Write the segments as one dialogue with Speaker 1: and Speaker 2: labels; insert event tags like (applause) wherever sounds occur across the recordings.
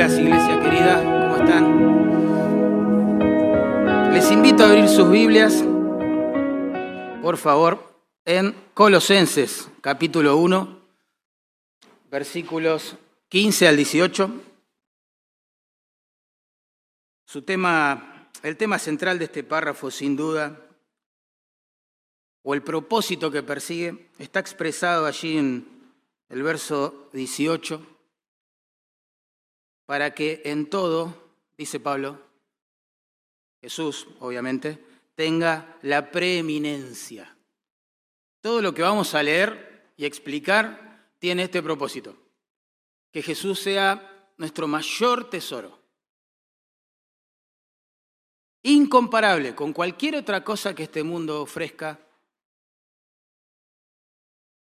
Speaker 1: días, iglesia querida, ¿cómo están? Les invito a abrir sus Biblias, por favor, en Colosenses, capítulo 1, versículos 15 al 18. Su tema, el tema central de este párrafo, sin duda, o el propósito que persigue, está expresado allí en el verso 18 para que en todo, dice Pablo, Jesús, obviamente, tenga la preeminencia. Todo lo que vamos a leer y explicar tiene este propósito, que Jesús sea nuestro mayor tesoro, incomparable con cualquier otra cosa que este mundo ofrezca,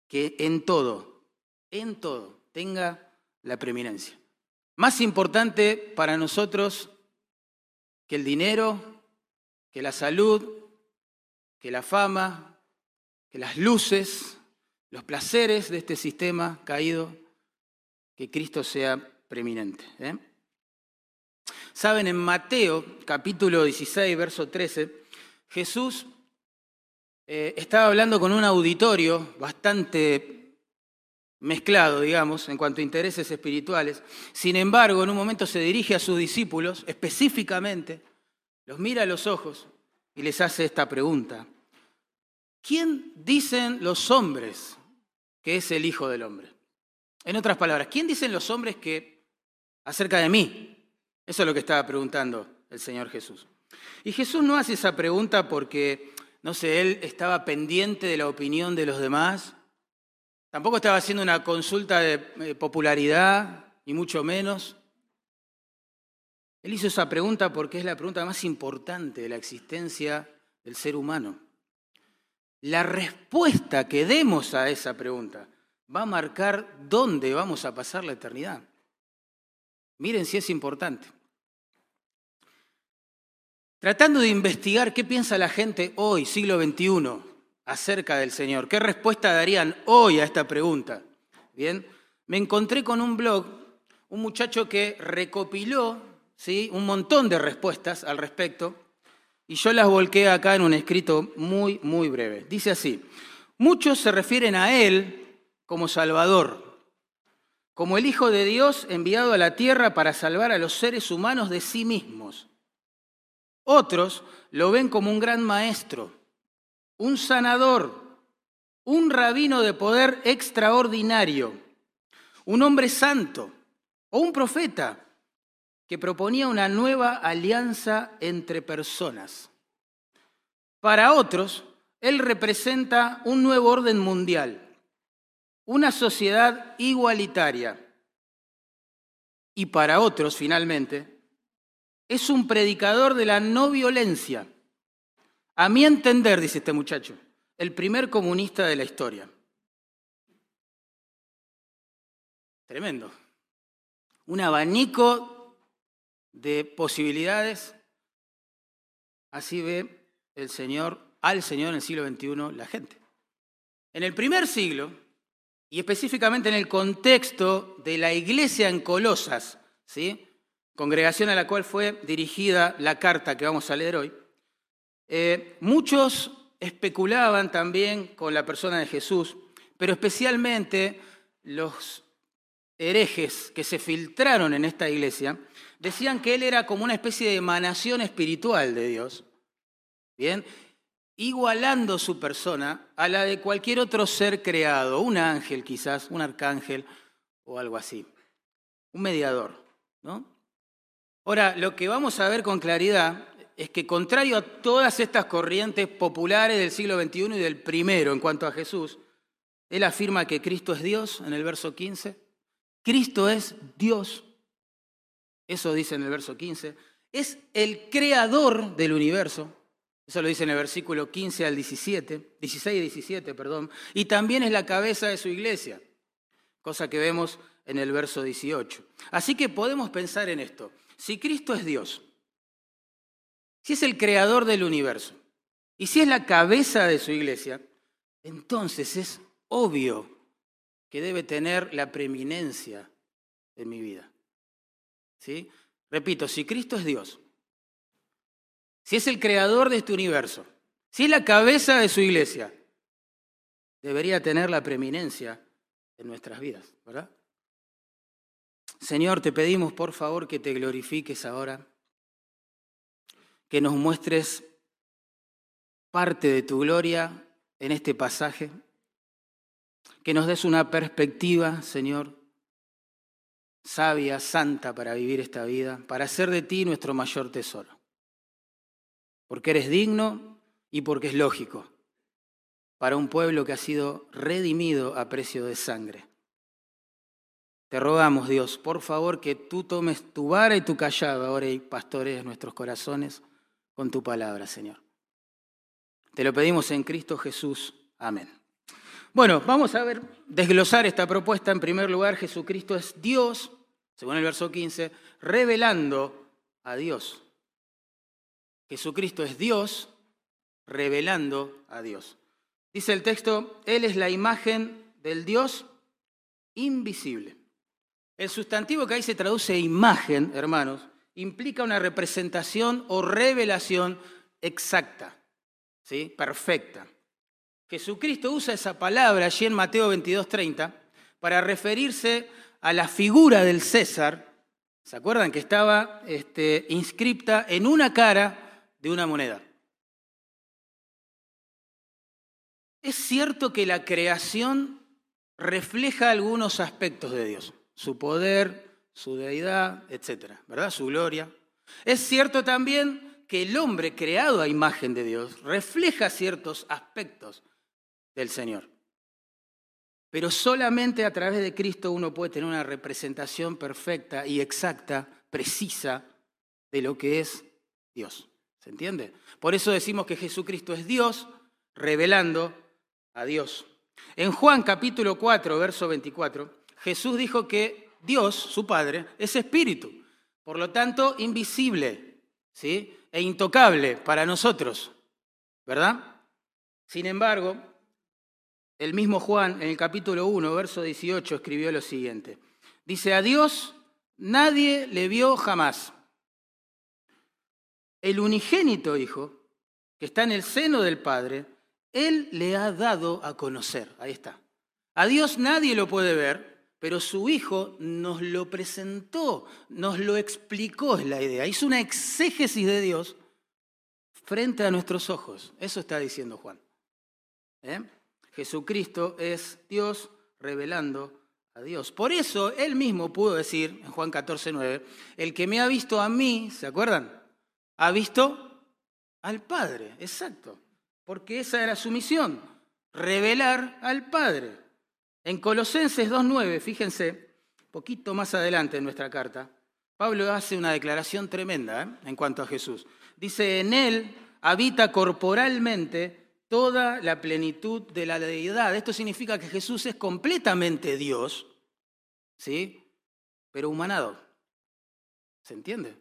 Speaker 1: que en todo, en todo, tenga la preeminencia. Más importante para nosotros que el dinero, que la salud, que la fama, que las luces, los placeres de este sistema caído, que Cristo sea preeminente. ¿eh? Saben, en Mateo capítulo 16, verso 13, Jesús eh, estaba hablando con un auditorio bastante mezclado, digamos, en cuanto a intereses espirituales. Sin embargo, en un momento se dirige a sus discípulos, específicamente, los mira a los ojos y les hace esta pregunta. ¿Quién dicen los hombres que es el Hijo del Hombre? En otras palabras, ¿quién dicen los hombres que acerca de mí? Eso es lo que estaba preguntando el Señor Jesús. Y Jesús no hace esa pregunta porque, no sé, él estaba pendiente de la opinión de los demás Tampoco estaba haciendo una consulta de eh, popularidad, ni mucho menos. Él hizo esa pregunta porque es la pregunta más importante de la existencia del ser humano. La respuesta que demos a esa pregunta va a marcar dónde vamos a pasar la eternidad. Miren si es importante. Tratando de investigar qué piensa la gente hoy, siglo XXI, acerca del Señor? ¿Qué respuesta darían hoy a esta pregunta? Bien, me encontré con un blog, un muchacho que recopiló ¿sí? un montón de respuestas al respecto y yo las volqué acá en un escrito muy, muy breve. Dice así, muchos se refieren a Él como Salvador, como el Hijo de Dios enviado a la tierra para salvar a los seres humanos de sí mismos. Otros lo ven como un gran maestro, un sanador, un rabino de poder extraordinario, un hombre santo o un profeta que proponía una nueva alianza entre personas. Para otros, él representa un nuevo orden mundial, una sociedad igualitaria. Y para otros, finalmente, es un predicador de la no violencia a mi entender, dice este muchacho, el primer comunista de la historia. Tremendo. Un abanico de posibilidades. Así ve el Señor, al Señor en el siglo XXI, la gente. En el primer siglo, y específicamente en el contexto de la iglesia en Colosas, ¿sí? congregación a la cual fue dirigida la carta que vamos a leer hoy, eh, muchos especulaban también con la persona de Jesús, pero especialmente los herejes que se filtraron en esta iglesia decían que él era como una especie de emanación espiritual de Dios, ¿bien? Igualando su persona a la de cualquier otro ser creado, un ángel quizás, un arcángel o algo así, un mediador, ¿no? Ahora, lo que vamos a ver con claridad es que contrario a todas estas corrientes populares del siglo XXI y del primero en cuanto a Jesús, él afirma que Cristo es Dios en el verso 15. Cristo es Dios. Eso dice en el verso 15. Es el creador del universo. Eso lo dice en el versículo 15 al 17, 16 y 17, perdón. Y también es la cabeza de su iglesia, cosa que vemos en el verso 18. Así que podemos pensar en esto. Si Cristo es Dios, si es el creador del universo y si es la cabeza de su iglesia, entonces es obvio que debe tener la preeminencia en mi vida. ¿sí? Repito, si Cristo es Dios, si es el creador de este universo, si es la cabeza de su iglesia, debería tener la preeminencia en nuestras vidas, ¿verdad? Señor, te pedimos por favor que te glorifiques ahora, que nos muestres parte de tu gloria en este pasaje, que nos des una perspectiva, Señor, sabia, santa para vivir esta vida, para hacer de ti nuestro mayor tesoro. Porque eres digno y porque es lógico para un pueblo que ha sido redimido a precio de sangre. Te rogamos, Dios, por favor, que tú tomes tu vara y tu callado ahora y pastores nuestros corazones con tu palabra, Señor. Te lo pedimos en Cristo Jesús. Amén. Bueno, vamos a ver, desglosar esta propuesta. En primer lugar, Jesucristo es Dios, según el verso 15, revelando a Dios. Jesucristo es Dios, revelando a Dios. Dice el texto, Él es la imagen del Dios invisible. El sustantivo que ahí se traduce imagen, hermanos, implica una representación o revelación exacta. ¿sí? perfecta. Jesucristo usa esa palabra allí en Mateo 22:30 para referirse a la figura del César. ¿Se acuerdan que estaba este, inscripta en una cara de una moneda? Es cierto que la creación refleja algunos aspectos de Dios, su poder, su deidad, etcétera, ¿verdad? Su gloria. Es cierto también que el hombre creado a imagen de Dios refleja ciertos aspectos del Señor. Pero solamente a través de Cristo uno puede tener una representación perfecta y exacta, precisa, de lo que es Dios. ¿Se entiende? Por eso decimos que Jesucristo es Dios revelando a Dios. En Juan capítulo 4, verso 24, Jesús dijo que Dios, su Padre, es espíritu, por lo tanto invisible, ¿sí? e intocable para nosotros, ¿verdad? Sin embargo, el mismo Juan en el capítulo 1, verso 18, escribió lo siguiente. Dice, a Dios nadie le vio jamás. El unigénito Hijo, que está en el seno del Padre, Él le ha dado a conocer. Ahí está. A Dios nadie lo puede ver, pero su hijo nos lo presentó, nos lo explicó, es la idea. Hizo una exégesis de Dios frente a nuestros ojos. Eso está diciendo Juan. ¿Eh? Jesucristo es Dios revelando a Dios. Por eso él mismo pudo decir en Juan 14, 9, el que me ha visto a mí, ¿se acuerdan? Ha visto al Padre, exacto. Porque esa era su misión, revelar al Padre. En Colosenses 2.9, fíjense, poquito más adelante en nuestra carta, Pablo hace una declaración tremenda ¿eh? en cuanto a Jesús. Dice, en él habita corporalmente toda la plenitud de la deidad. Esto significa que Jesús es completamente Dios, ¿sí? Pero humanado. ¿Se entiende?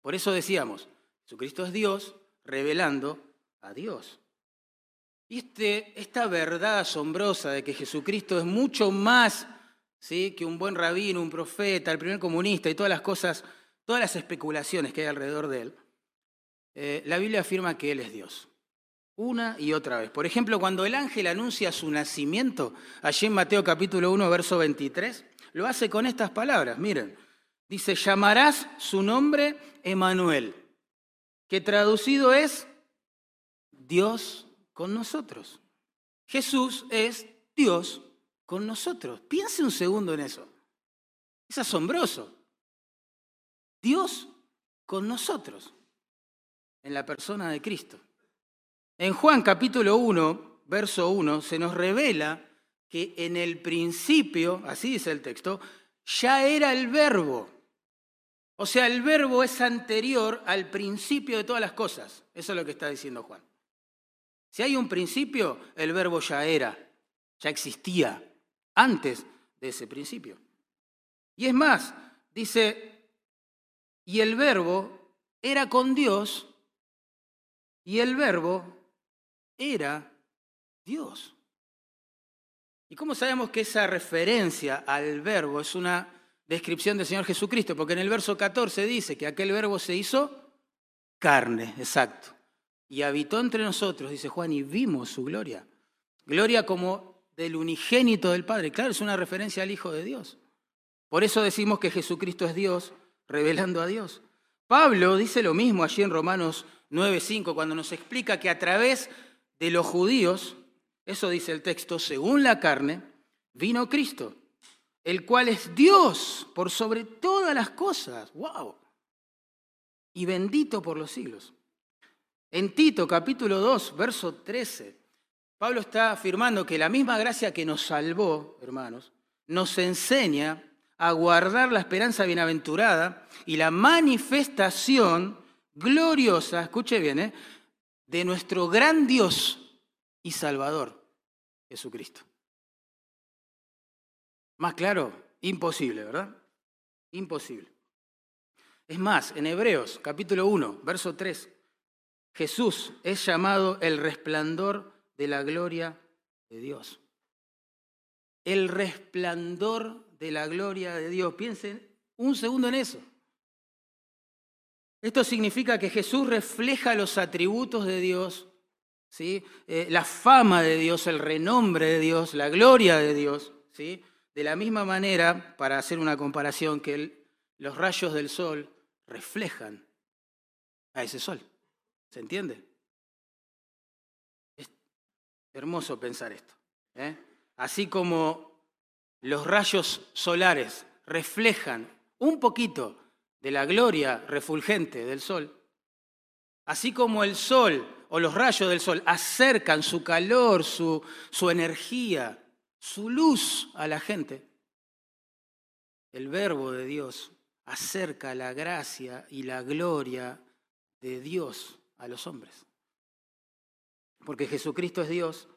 Speaker 1: Por eso decíamos, Jesucristo es Dios revelando a Dios. Y este, esta verdad asombrosa de que Jesucristo es mucho más que un buen rabino, un profeta, el primer comunista y todas las cosas, todas las especulaciones que hay alrededor de él, eh, la Biblia afirma que Él es Dios. Una y otra vez. Por ejemplo, cuando el ángel anuncia su nacimiento, allí en Mateo capítulo 1, verso 23, lo hace con estas palabras. Miren, dice, llamarás su nombre Emanuel, que traducido es Dios con nosotros. Jesús es Dios con nosotros. Piense un segundo en eso. Es asombroso. Dios con nosotros, en la persona de Cristo. En Juan capítulo 1, verso 1, se nos revela que en el principio, así dice el texto, ya era el verbo. O sea, el verbo es anterior al principio de todas las cosas. Eso es lo que está diciendo Juan. Si hay un principio, el verbo ya era, ya existía antes de ese principio. Y es más, dice, y el verbo era con Dios y el verbo era Dios. ¿Y cómo sabemos que esa referencia al verbo es una descripción del Señor Jesucristo, porque en el verso 14 dice que aquel verbo se hizo carne, exacto, y habitó entre nosotros, dice Juan, y vimos su gloria. Gloria como del unigénito del Padre. Claro, es una referencia al Hijo de Dios. Por eso decimos que Jesucristo es Dios, revelando a Dios. Pablo dice lo mismo allí en Romanos 9:5, cuando nos explica que a través de los judíos, eso dice el texto, según la carne, vino Cristo, el cual es Dios por sobre todas las cosas. ¡Wow! Y bendito por los siglos. En Tito capítulo 2, verso 13, Pablo está afirmando que la misma gracia que nos salvó, hermanos, nos enseña a guardar la esperanza bienaventurada y la manifestación gloriosa, escuche bien, ¿eh? de nuestro gran Dios y Salvador, Jesucristo. Más claro, imposible, ¿verdad? Imposible. Es más, en Hebreos capítulo 1, verso 3, Jesús es llamado el resplandor de la gloria de Dios. El resplandor de la gloria de Dios. Piensen un segundo en eso. Esto significa que Jesús refleja los atributos de Dios, ¿sí? Eh, la fama de Dios, el renombre de Dios, la gloria de Dios. ¿sí? De la misma manera, para hacer una comparación, que los rayos del sol reflejan a ese sol. ¿Se entiende? Es hermoso pensar esto. ¿eh? Así como los rayos solares reflejan un poquito de la gloria refulgente del sol, así como el sol o los rayos del sol acercan su calor, su, su energía, su luz a la gente, el verbo de Dios acerca la gracia y la gloria de Dios a los hombres. Porque Jesucristo es Dios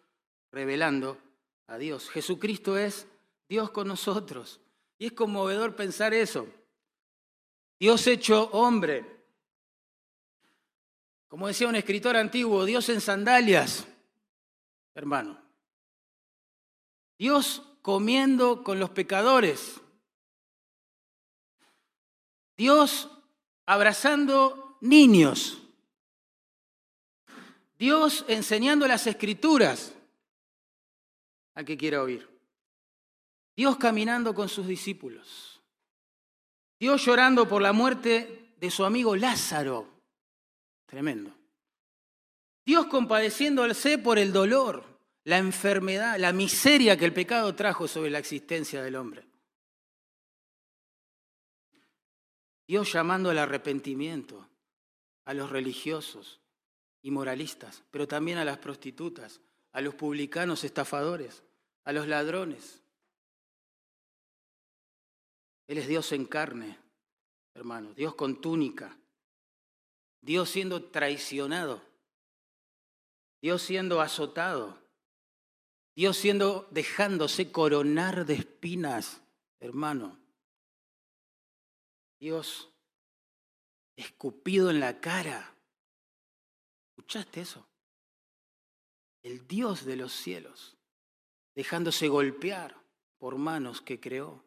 Speaker 1: revelando a Dios. Jesucristo es Dios con nosotros. Y es conmovedor pensar eso. Dios hecho hombre. Como decía un escritor antiguo, Dios en sandalias, hermano. Dios comiendo con los pecadores. Dios abrazando niños. Dios enseñando las escrituras al que quiera oír. Dios caminando con sus discípulos. Dios llorando por la muerte de su amigo Lázaro. Tremendo. Dios compadeciéndose por el dolor, la enfermedad, la miseria que el pecado trajo sobre la existencia del hombre. Dios llamando al arrepentimiento a los religiosos y moralistas, pero también a las prostitutas, a los publicanos estafadores, a los ladrones, él es Dios en carne, hermano, Dios con túnica, Dios siendo traicionado, Dios siendo azotado, Dios siendo dejándose coronar de espinas, hermano. Dios escupido en la cara. ¿Escuchaste eso? El Dios de los cielos, dejándose golpear por manos que creó.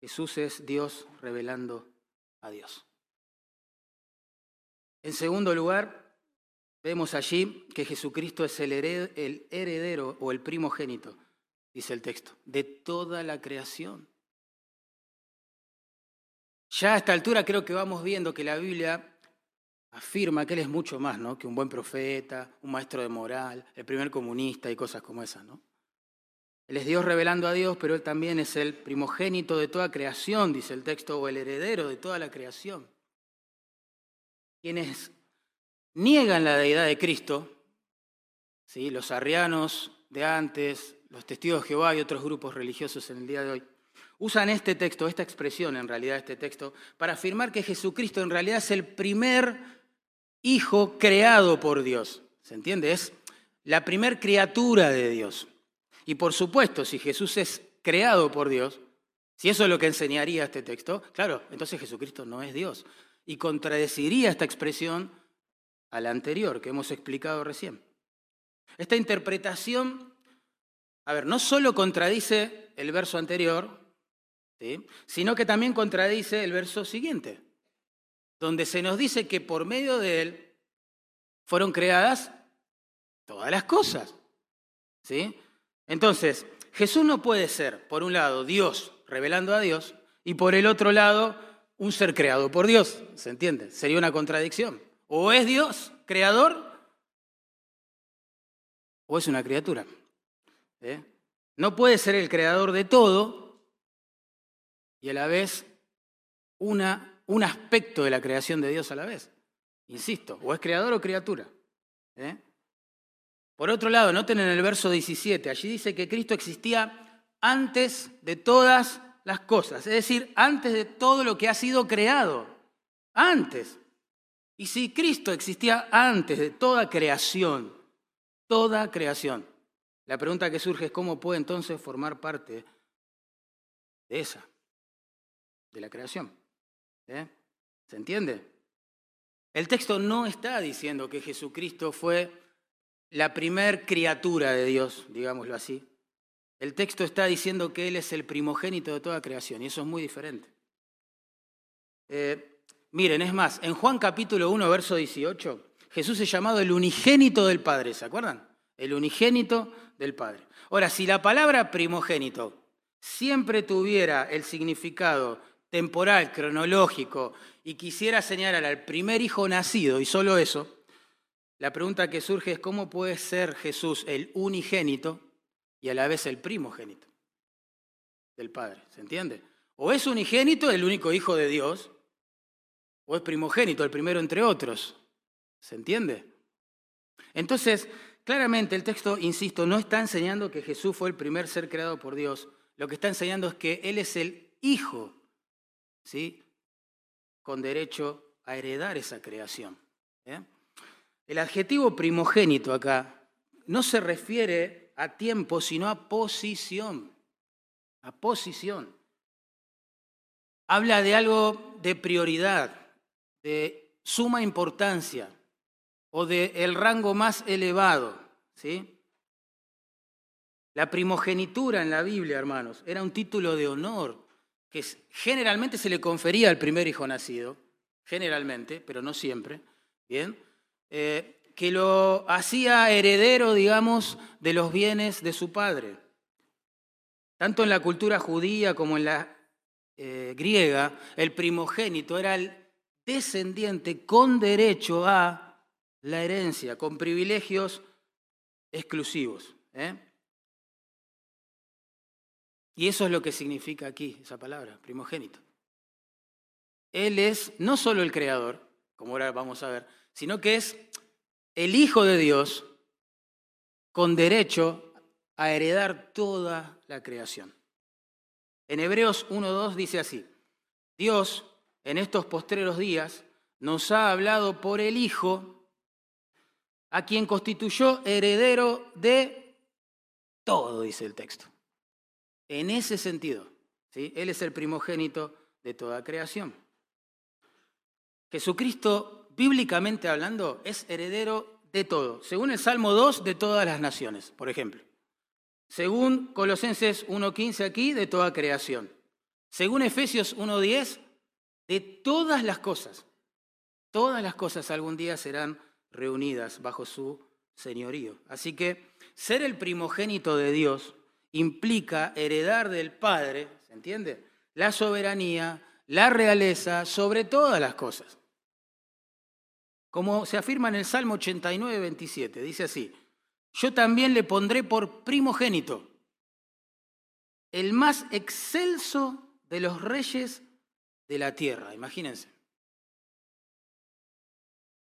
Speaker 1: Jesús es Dios revelando a Dios. En segundo lugar, vemos allí que Jesucristo es el heredero o el primogénito, dice el texto, de toda la creación. Ya a esta altura creo que vamos viendo que la Biblia afirma que Él es mucho más ¿no? que un buen profeta, un maestro de moral, el primer comunista y cosas como esas. ¿no? Él es Dios revelando a Dios, pero Él también es el primogénito de toda creación, dice el texto, o el heredero de toda la creación. Quienes niegan la deidad de Cristo, ¿sí? los arrianos de antes, los testigos de Jehová y otros grupos religiosos en el día de hoy, usan este texto, esta expresión en realidad, este texto, para afirmar que Jesucristo en realidad es el primer hijo creado por Dios. ¿Se entiende? Es la primer criatura de Dios. Y por supuesto, si Jesús es creado por Dios, si eso es lo que enseñaría este texto, claro, entonces Jesucristo no es Dios. Y contradeciría esta expresión a la anterior que hemos explicado recién. Esta interpretación a ver, no solo contradice el verso anterior, sino que también contradice el verso siguiente, donde se nos dice que por medio de él fueron creadas todas las cosas. ¿sí? Entonces, Jesús no puede ser, por un lado, Dios revelando a Dios, y por el otro lado, un ser creado por Dios. ¿Se entiende? Sería una contradicción. O es Dios creador, o es una criatura. ¿eh? No puede ser el creador de todo y a la vez una, un aspecto de la creación de Dios a la vez. Insisto, o es creador o criatura. ¿eh? Por otro lado, noten en el verso 17, allí dice que Cristo existía antes de todas las cosas, es decir, antes de todo lo que ha sido creado. Antes. Y si Cristo existía antes de toda creación, toda creación, la pregunta que surge es cómo puede entonces formar parte de esa, de la creación. ¿Eh? ¿Se entiende? El texto no está diciendo que Jesucristo fue la primer criatura de Dios, digámoslo así. El texto está diciendo que Él es el primogénito de toda creación y eso es muy diferente. Eh, miren, es más, en Juan capítulo 1, verso 18, Jesús es llamado el unigénito del Padre, ¿se acuerdan? El unigénito del Padre. Ahora, si la palabra primogénito siempre tuviera el significado temporal, cronológico, y quisiera señalar al primer hijo nacido y solo eso, la pregunta que surge es cómo puede ser Jesús el unigénito y a la vez el primogénito del Padre. ¿Se entiende? O es unigénito, el único hijo de Dios, o es primogénito, el primero entre otros. ¿Se entiende? Entonces, Claramente el texto, insisto, no está enseñando que Jesús fue el primer ser creado por Dios. Lo que está enseñando es que Él es el Hijo, ¿sí? Con derecho a heredar esa creación. ¿eh? El adjetivo primogénito acá no se refiere a tiempo, sino a posición. A posición. Habla de algo de prioridad, de suma importancia o del el rango más elevado. ¿sí? La primogenitura en la Biblia, hermanos, era un título de honor que generalmente se le confería al primer hijo nacido, generalmente, pero no siempre, ¿bien? Eh, que lo hacía heredero, digamos, de los bienes de su padre. Tanto en la cultura judía como en la eh, griega, el primogénito era el descendiente con derecho a la herencia con privilegios exclusivos. ¿eh? Y eso es lo que significa aquí esa palabra, primogénito. Él es no solo el creador, como ahora vamos a ver, sino que es el Hijo de Dios con derecho a heredar toda la creación. En Hebreos 1.2 dice así, Dios en estos postreros días nos ha hablado por el Hijo, a quien constituyó heredero de todo, dice el texto. En ese sentido, ¿sí? Él es el primogénito de toda creación. Jesucristo, bíblicamente hablando, es heredero de todo. Según el Salmo 2, de todas las naciones, por ejemplo. Según Colosenses 1.15 aquí, de toda creación. Según Efesios 1.10, de todas las cosas. Todas las cosas algún día serán reunidas bajo su señorío. Así que ser el primogénito de Dios implica heredar del Padre, ¿se entiende? La soberanía, la realeza sobre todas las cosas. Como se afirma en el Salmo 89, 27, dice así, yo también le pondré por primogénito, el más excelso de los reyes de la tierra, imagínense.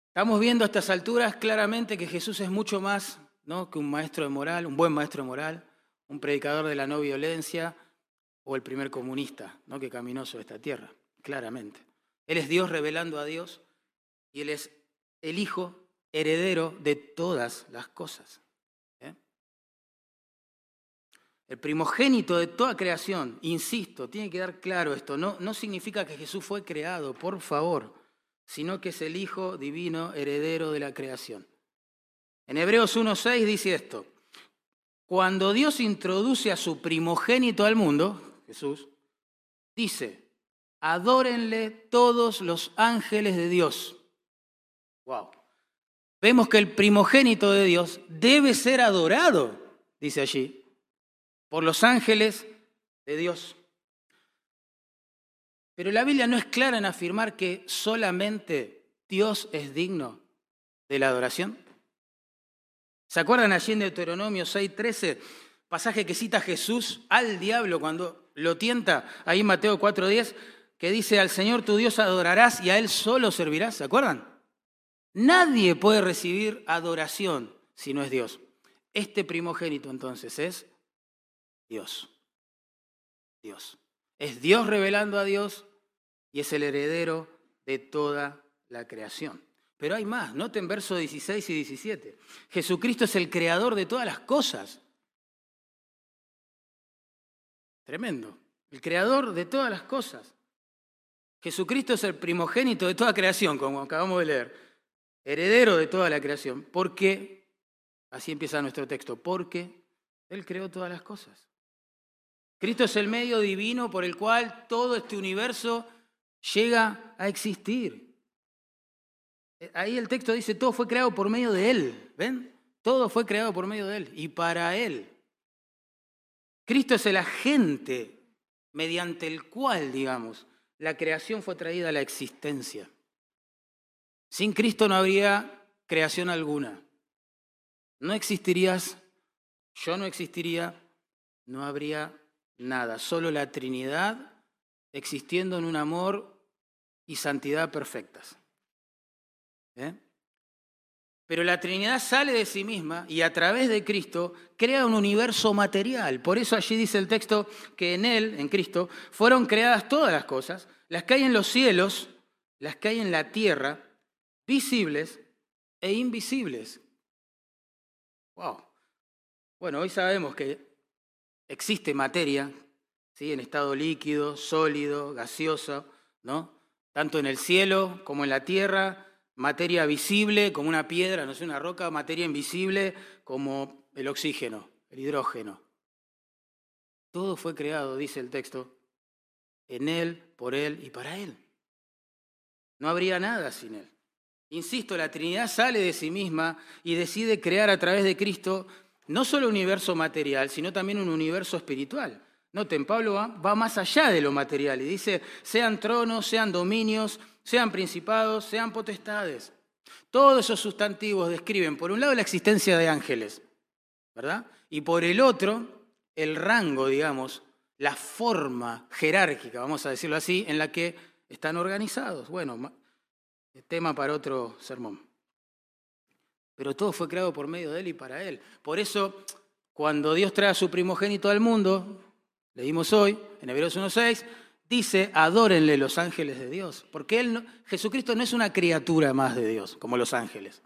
Speaker 1: Estamos viendo a estas alturas claramente que Jesús es mucho más ¿no? que un maestro de moral, un buen maestro de moral, un predicador de la no violencia o el primer comunista ¿no? que caminó sobre esta tierra, claramente. Él es Dios revelando a Dios y Él es el Hijo heredero de todas las cosas. ¿eh? El primogénito de toda creación, insisto, tiene que dar claro esto, no, no significa que Jesús fue creado, por favor sino que es el Hijo divino heredero de la creación. En Hebreos 1.6 dice esto, cuando Dios introduce a su primogénito al mundo, Jesús, dice, adórenle todos los ángeles de Dios. Wow. Vemos que el primogénito de Dios debe ser adorado, dice allí, por los ángeles de Dios. Pero la Biblia no es clara en afirmar que solamente Dios es digno de la adoración. ¿Se acuerdan allí en Deuteronomio 6:13, pasaje que cita Jesús al diablo cuando lo tienta, ahí Mateo 4:10, que dice, al Señor tu Dios adorarás y a Él solo servirás? ¿Se acuerdan? Nadie puede recibir adoración si no es Dios. Este primogénito entonces es Dios. Dios. Es Dios revelando a Dios y es el heredero de toda la creación. Pero hay más, noten versos 16 y 17. Jesucristo es el creador de todas las cosas. Tremendo. El creador de todas las cosas. Jesucristo es el primogénito de toda creación, como acabamos de leer. Heredero de toda la creación. Porque, así empieza nuestro texto, porque Él creó todas las cosas. Cristo es el medio divino por el cual todo este universo llega a existir. Eh, ahí el texto dice, todo fue creado por medio de Él. ¿Ven? Todo fue creado por medio de Él y para Él. Cristo es el agente mediante el cual, digamos, la creación fue traída a la existencia. Sin Cristo no habría creación alguna. No existirías, yo no existiría, no habría nada. Solo la Trinidad existiendo en un amor y santidad perfectas. ¿Eh? Pero la Trinidad sale de sí misma y a través de Cristo crea un universo material. Por eso allí dice el texto que en Él, en Cristo, fueron creadas todas las cosas, las que hay en los cielos, las que hay en la tierra, visibles e invisibles. Wow. Bueno, hoy sabemos que existe materia en estado líquido, sólido, gaseoso, ¿no? tanto en el cielo como en la tierra, materia visible como una piedra, no sé, una roca, materia invisible como el oxígeno, el hidrógeno. Todo fue creado, dice el texto, en Él, por Él y para Él. No habría nada sin Él. Insisto, la Trinidad sale de sí misma y decide crear a través de Cristo no solo un universo material, sino también un universo espiritual. Noten, Pablo va, más allá de lo material y dice, sean tronos, sean dominios, sean principados, sean potestades. Todos esos sustantivos describen, por un lado, la existencia de ángeles, ¿verdad? Y por el otro, el rango, digamos, la forma jerárquica, vamos a decirlo así, en la que están organizados. Bueno, tema para otro sermón. Pero todo fue creado por medio de Él y para Él. Por eso, cuando Dios trae a su primogénito al mundo, leímos hoy en Hebreos 1.6, dice, adórenle los ángeles de Dios, porque él Jesucristo no es una criatura más de Dios, como los ángeles.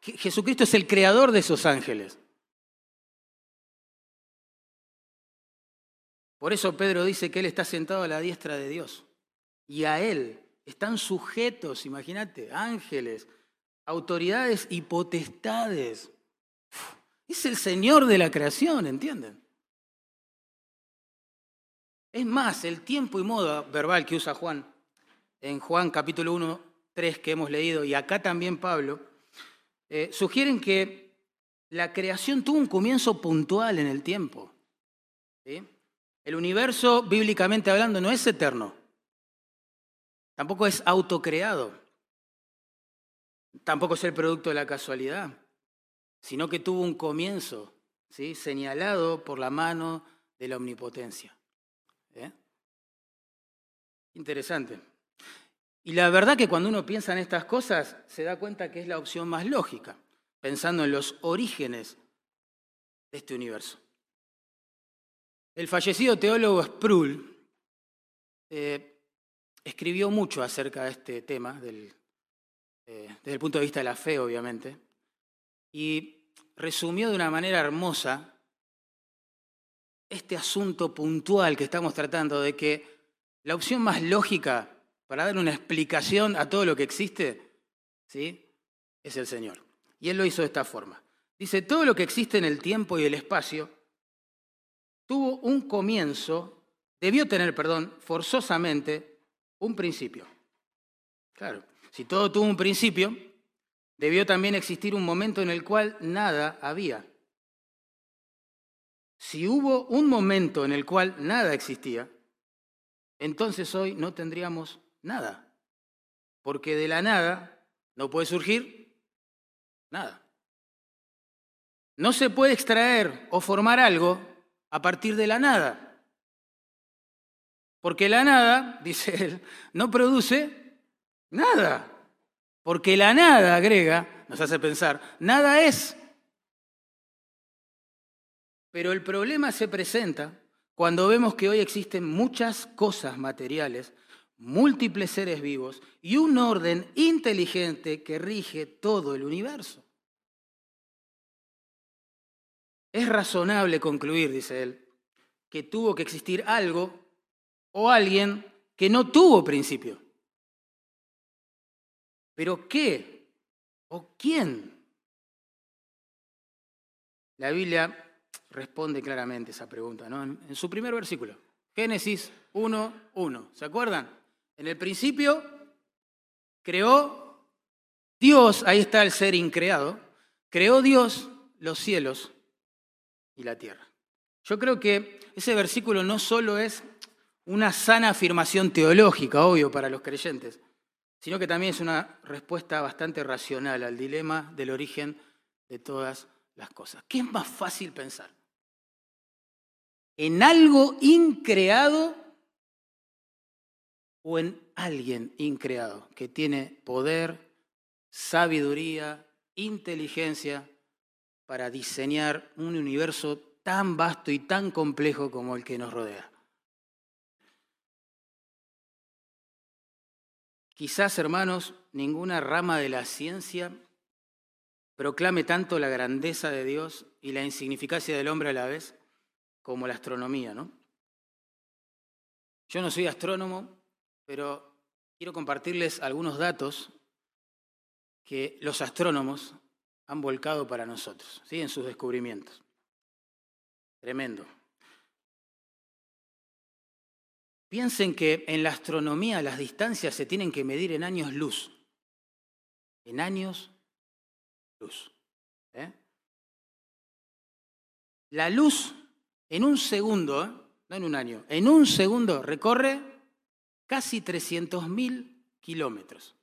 Speaker 1: Jesucristo es el creador de esos ángeles. Por eso Pedro dice que Él está sentado a la diestra de Dios. Y a Él están sujetos, imagínate, ángeles, autoridades y potestades. Es el Señor de la creación, ¿entienden? Es más, el tiempo y modo verbal que usa Juan en Juan capítulo 1, 3 que hemos leído, y acá también Pablo, eh, sugieren que la creación tuvo un comienzo puntual en el tiempo. El universo, bíblicamente hablando, no es eterno. Tampoco es autocreado. Tampoco es el producto de la casualidad, sino que tuvo un comienzo ¿sí? señalado por la mano de la omnipotencia. ¿Eh? Interesante. Y la verdad que cuando uno piensa en estas cosas, se da cuenta que es la opción más lógica, pensando en los orígenes de este universo. El fallecido teólogo Sproul eh, escribió mucho acerca de este tema, eh, desde el punto de vista de la fe, obviamente, y resumió de una manera hermosa este asunto puntual que estamos tratando de que la opción más lógica para dar una explicación a todo lo que existe, ¿sí? Es el Señor. Y Él lo hizo de esta forma. Dice, todo lo que existe en el tiempo y el espacio tuvo un comienzo, debió tener, perdón, forzosamente un principio. Claro, si todo tuvo un principio, debió también existir un momento en el cual nada había. Si hubo un momento en el cual nada existía, entonces hoy no tendríamos nada, porque de la nada no puede surgir nada. No se puede extraer o formar algo a partir de la nada. Porque la nada, (laughs) dice él, no produce nada. Porque la nada, agrega, nos hace pensar, nada es. Pero el problema se presenta cuando vemos que hoy existen muchas cosas materiales, múltiples seres vivos y un orden inteligente que rige todo el universo. Es razonable concluir, dice él, que tuvo que existir algo o alguien que no tuvo principio. ¿Pero qué? ¿O quién? La Biblia responde claramente esa pregunta, ¿no? En, su primer versículo, Génesis 1, 1. ¿Se acuerdan? En el principio creó Dios, ahí está el ser increado, creó Dios los cielos y la tierra. Yo creo que ese versículo no solo es una sana afirmación teológica, obvio, para los creyentes, sino que también es una respuesta bastante racional al dilema del origen de todas las cosas. ¿Qué es más fácil pensar? ¿En algo increado o en alguien increado que tiene poder, sabiduría, inteligencia para diseñar un universo tan vasto y tan complejo como el que nos rodea. Quizás, hermanos, ninguna rama de la ciencia proclame tanto la grandeza de Dios y la insignificancia del hombre a la vez como la astronomía, ¿no? Yo no soy astrónomo, pero quiero compartirles algunos datos que los astrónomos han volcado para nosotros, ¿sí? en sus descubrimientos. Tremendo. Piensen que en la astronomía las distancias se tienen que medir en años luz. En años luz. ¿eh? La luz en un segundo, ¿eh? no en un año, en un segundo recorre casi 300.000 kilómetros.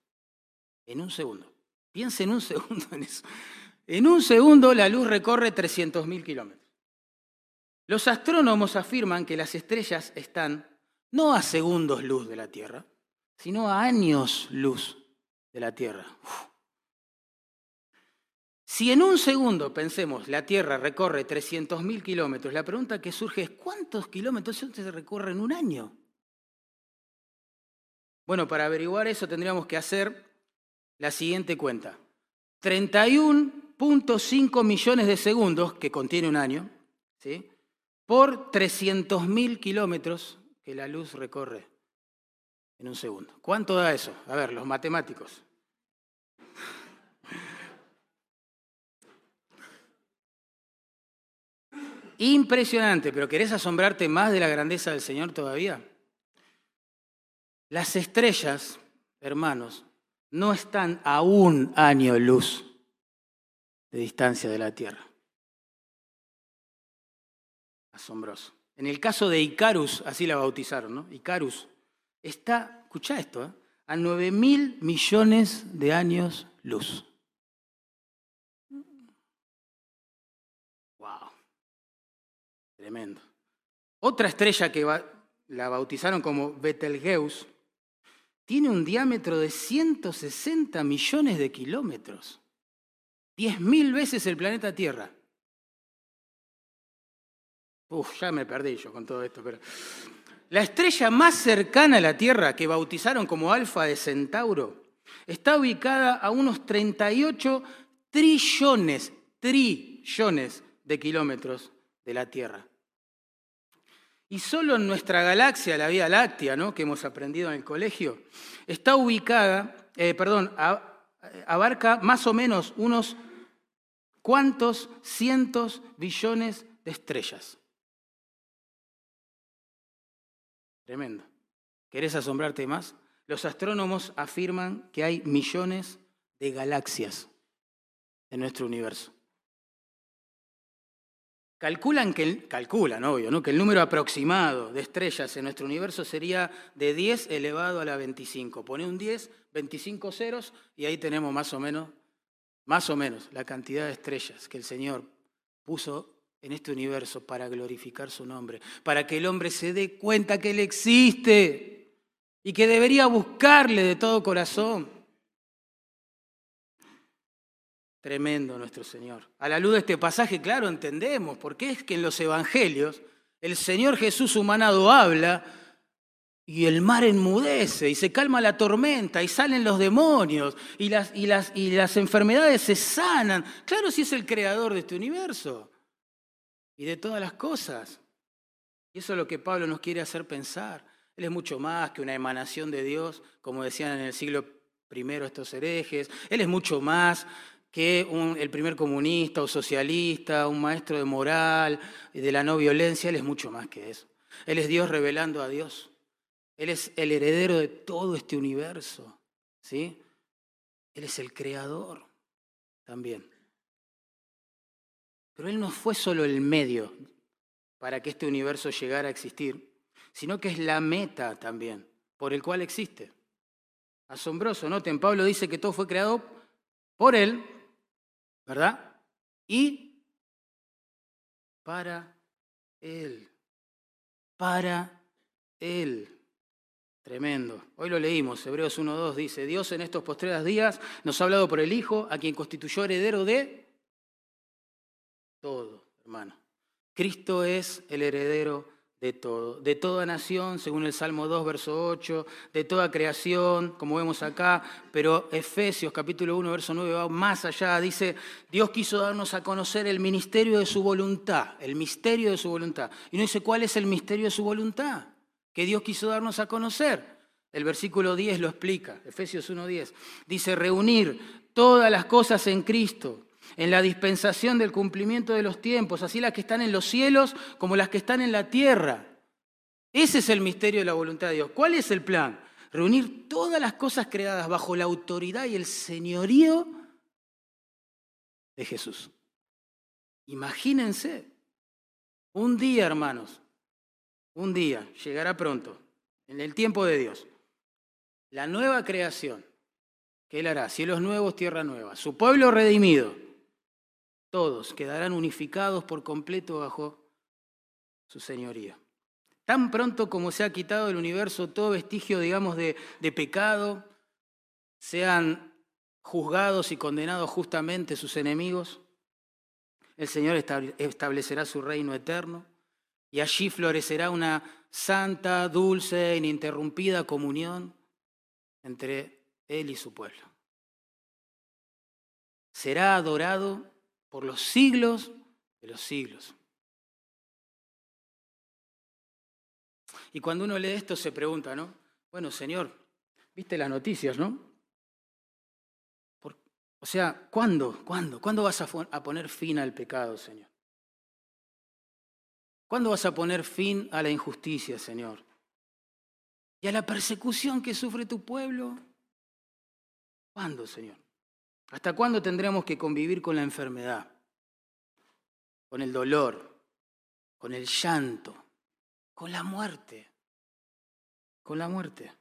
Speaker 1: En un segundo. Piensen un segundo en eso. En un segundo la luz recorre 300.000 kilómetros. Los astrónomos afirman que las estrellas están no a segundos luz de la Tierra, sino a años luz de la Tierra. Si en un segundo, pensemos, la Tierra recorre 300.000 kilómetros, la pregunta que surge es, ¿cuántos kilómetros se recorre en un año? Bueno, para averiguar eso tendríamos que hacer la siguiente cuenta. 31.5 millones de segundos, que contiene un año, ¿sí? por 300.000 kilómetros que la luz recorre en un segundo. ¿Cuánto da eso? A ver, los matemáticos. Impresionante, pero ¿querés asombrarte más de la grandeza del Señor todavía? Las estrellas, hermanos, no están a un año luz de distancia de la Tierra. Asombroso. En el caso de Icarus, así la bautizaron, ¿no? Icarus está, escucha esto, ¿eh? a 9 mil millones de años luz. Tremendo. Otra estrella que la bautizaron como Betelgeuse tiene un diámetro de 160 millones de kilómetros. 10.000 veces el planeta Tierra. Uf, ya me perdí yo con todo esto, pero... La estrella más cercana a la Tierra, que bautizaron como Alfa de Centauro, está ubicada a unos 38 trillones, trillones de kilómetros de la Tierra. Y solo en nuestra galaxia, la Vía Láctea, ¿no? que hemos aprendido en el colegio, está ubicada, eh, perdón, abarca más o menos unos ¿Cuántos cientos billones de estrellas? Tremendo. ¿Querés asombrarte más? Los astrónomos afirman que hay millones de galaxias en nuestro universo. Calculan que, calculan, obvio, que el número aproximado de estrellas en nuestro universo sería de 10 elevado a la 25. Pone un 10, 25 ceros y ahí tenemos más o menos, más o menos la cantidad de estrellas que el Señor puso en este universo para glorificar su nombre, para que el hombre se dé cuenta que Él existe y que debería buscarle de todo corazón. Tremendo nuestro Señor. A la luz de este pasaje, claro, entendemos por qué es que en los evangelios el Señor Jesús humanado habla y el mar enmudece y se calma la tormenta y salen los demonios y las enfermedades se sanan. Claro, si es el creador de este universo y de todas las cosas. Y eso es lo que Pablo nos quiere hacer pensar. Él es mucho más que una emanación de Dios, como decían en el siglo I estos herejes. Él es mucho más que el primer comunista o socialista, un maestro de moral, y de la no violencia, Él es mucho más que eso. Él es Dios revelando a Dios. Él es el heredero de todo este universo. ¿sí? Él es el creador también. Pero Él no fue solo el medio para que este universo llegara a existir, sino que es la meta también por el cual existe. Asombroso, noten, Pablo dice que todo fue creado por Él ¿verdad? Y para Él, para Él. Tremendo. Hoy lo leímos, Hebreos 1.2 dice, Dios en estos postreros días nos ha hablado por el Hijo, a quien constituyó heredero de todo, hermano. Cristo es el heredero de toda nación, según el Salmo 2, verso 8, de toda creación, como vemos acá, pero Efesios capítulo 1, verso 9 va más allá, dice, Dios quiso darnos a conocer el ministerio de su voluntad, el misterio de su voluntad. Y no dice cuál es el misterio de su voluntad, que Dios quiso darnos a conocer. El versículo 10 lo explica, Efesios 1, 10. Dice, reunir todas las cosas en Cristo en la dispensación del cumplimiento de los tiempos, así las que están en los cielos como las que están en la tierra. Ese es el misterio de la voluntad de Dios. ¿Cuál es el plan? Reunir todas las cosas creadas bajo la autoridad y el señorío de Jesús. Imagínense, un día, hermanos, un día, llegará pronto, en el tiempo de Dios, la nueva creación que Él hará, cielos nuevos, tierra nueva, su pueblo redimido todos quedarán unificados por completo bajo su señoría. Tan pronto como se ha quitado del universo todo vestigio, digamos, de, pecado, sean juzgados y condenados justamente sus enemigos, el Señor establecerá su reino eterno y allí florecerá una santa, dulce, e ininterrumpida comunión entre Él y su pueblo. Será adorado por los siglos de los siglos. Y cuando uno lee esto se pregunta, ¿no? Bueno, Señor, viste las noticias, ¿no? o sea, ¿cuándo? ¿Cuándo? ¿Cuándo vas a, a poner fin al pecado, Señor? ¿Cuándo vas a poner fin a la injusticia, Señor? ¿Y a la persecución que sufre tu pueblo? ¿Cuándo, Señor? ¿Hasta cuándo tendremos que convivir con la enfermedad, con el dolor, con el llanto, con la muerte? Con la muerte.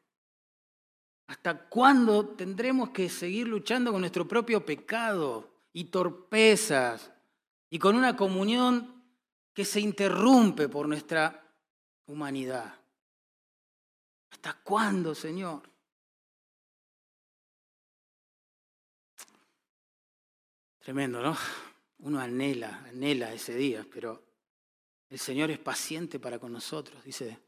Speaker 1: ¿Hasta cuándo tendremos que seguir luchando con nuestro propio pecado y torpezas y con una comunión que se interrumpe por nuestra humanidad? ¿Hasta cuándo, Señor? Tremendo, ¿no? Uno anhela, anhela ese día, pero el Señor es paciente para con nosotros, dice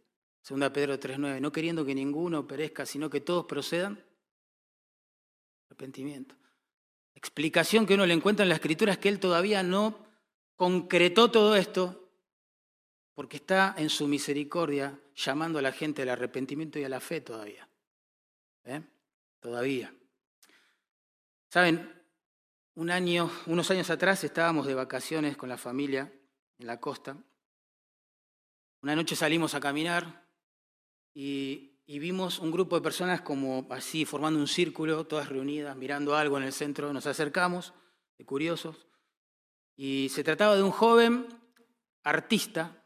Speaker 1: 2 Pedro 3.9, no queriendo que ninguno perezca, sino que todos procedan. Arrepentimiento. Explicación que uno le encuentra en la escritura es que Él todavía no concretó todo esto porque está en su misericordia llamando a la gente al arrepentimiento y a la fe todavía. ¿Eh? Todavía. Saben, un año, unos años atrás estábamos de vacaciones con la familia en la costa. Una noche salimos a caminar y, vimos un grupo de personas como así, formando un círculo, todas reunidas, mirando algo en el centro. Nos acercamos, curiosos, y se trataba de un joven artista.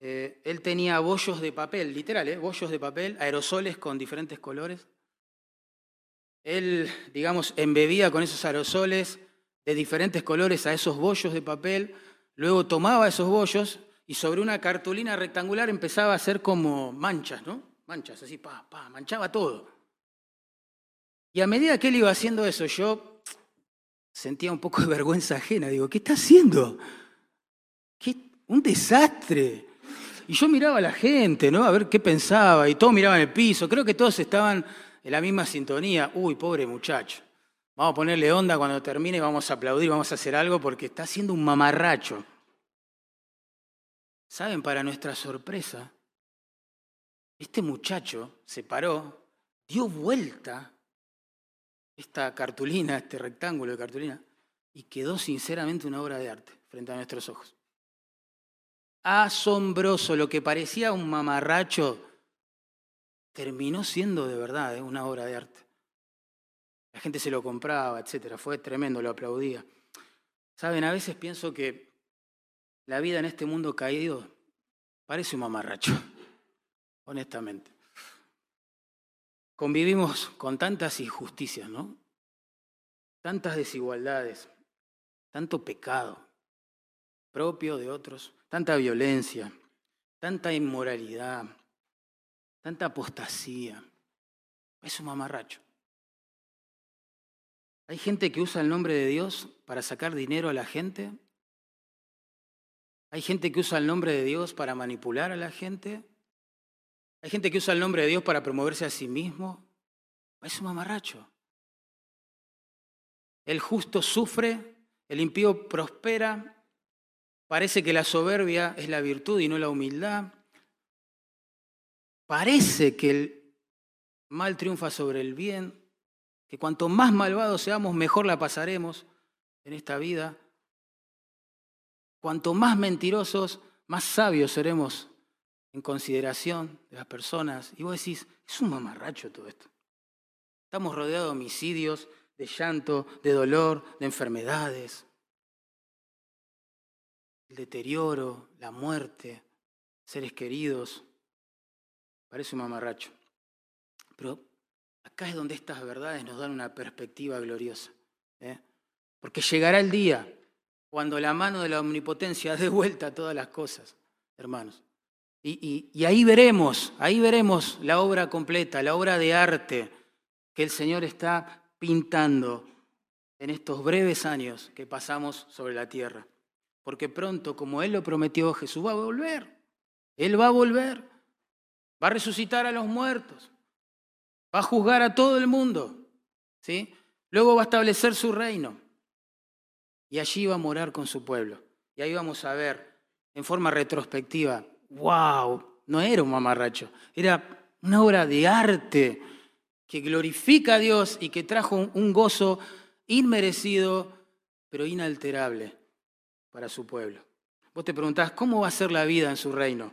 Speaker 1: Eh, él tenía bollos de papel, literal, ¿eh? bollos de papel, aerosoles con diferentes colores. Él, digamos, embebía con esos aerosoles de diferentes colores a esos bollos de papel, luego tomaba esos bollos y sobre una cartulina rectangular empezaba a hacer como manchas, ¿no? Manchas, así, pa, pa, manchaba todo. Y a medida que él iba haciendo eso, yo sentía un poco de vergüenza ajena. Digo, ¿qué está haciendo? ¿Qué? Un desastre. Y yo miraba a la gente, ¿no? A ver qué pensaba, y todos miraban el piso. Creo que todos estaban en la misma sintonía. Uy, pobre muchacho. Vamos a ponerle onda cuando termine, vamos a aplaudir, vamos a hacer algo porque está haciendo un mamarracho. ¿Saben? Para nuestra sorpresa, este muchacho se paró, dio vuelta esta cartulina, este rectángulo de cartulina, y quedó sinceramente una obra de arte frente a nuestros ojos. Asombroso, lo que parecía un mamarracho, terminó siendo de verdad ¿eh? una obra de arte. La gente se lo compraba, etcétera. Fue tremendo, lo aplaudía. Saben, a veces pienso que la vida en este mundo caído parece un mamarracho, (laughs) honestamente. Convivimos con tantas injusticias, ¿no? Tantas desigualdades, tanto pecado propio de otros, tanta violencia, tanta inmoralidad, tanta apostasía. Es un mamarracho. Hay gente que usa el nombre de Dios para sacar dinero a la gente hay gente que usa el nombre de Dios para manipular a la gente. Hay gente que usa el nombre de Dios para promoverse a sí mismo. Es un mamarracho. El justo sufre, el impío prospera. Parece que la soberbia es la virtud y no la humildad. Parece que el mal triunfa sobre el bien, que cuanto más malvados seamos, mejor la pasaremos en esta vida. Cuanto más mentirosos, más sabios seremos en consideración de las personas. Y vos decís, es un mamarracho todo esto. Estamos rodeados de homicidios, de llanto, de dolor, de enfermedades, el deterioro, la muerte, seres queridos. Parece un mamarracho. Pero acá es donde estas verdades nos dan una perspectiva gloriosa. ¿eh? Porque llegará el día cuando la mano de la omnipotencia (laughs) dé vuelta a todas las cosas, hermanos. Y, y, ahí veremos, ahí veremos la obra completa, la obra de arte que el Señor está pintando en estos breves años que pasamos sobre la tierra. Porque pronto, como Él lo prometió, Jesús va a volver. Él va a volver. Va a resucitar a los muertos. Va a juzgar a todo el mundo. ¿sí? Luego va a establecer su reino y allí iba a morar con su pueblo. Y ahí vamos a ver, en forma retrospectiva, wow, no era un mamarracho, era una obra de arte que glorifica a Dios y que trajo un gozo inmerecido, pero inalterable para su pueblo. Vos te preguntás, ¿cómo va a ser la vida en su reino?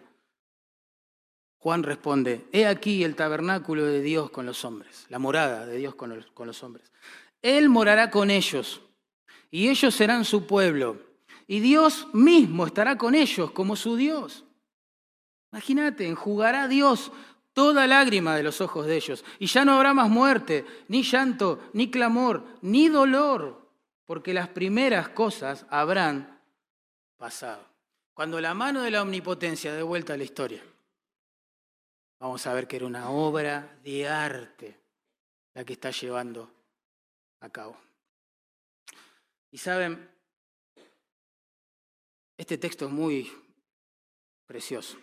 Speaker 1: Juan responde, he aquí el tabernáculo de Dios con los hombres, la morada de Dios con los, con los hombres. Él morará con ellos y ellos serán su pueblo. Y Dios mismo estará con ellos como su Dios. Imagínate, enjugará Dios toda lágrima de los ojos de ellos. Y ya no habrá más muerte, ni llanto, ni clamor, ni dolor, porque las primeras cosas habrán pasado. Cuando la mano de la omnipotencia dé vuelta a la historia, vamos a ver que era una obra de arte la que está llevando a cabo. Y saben, este texto es muy precioso.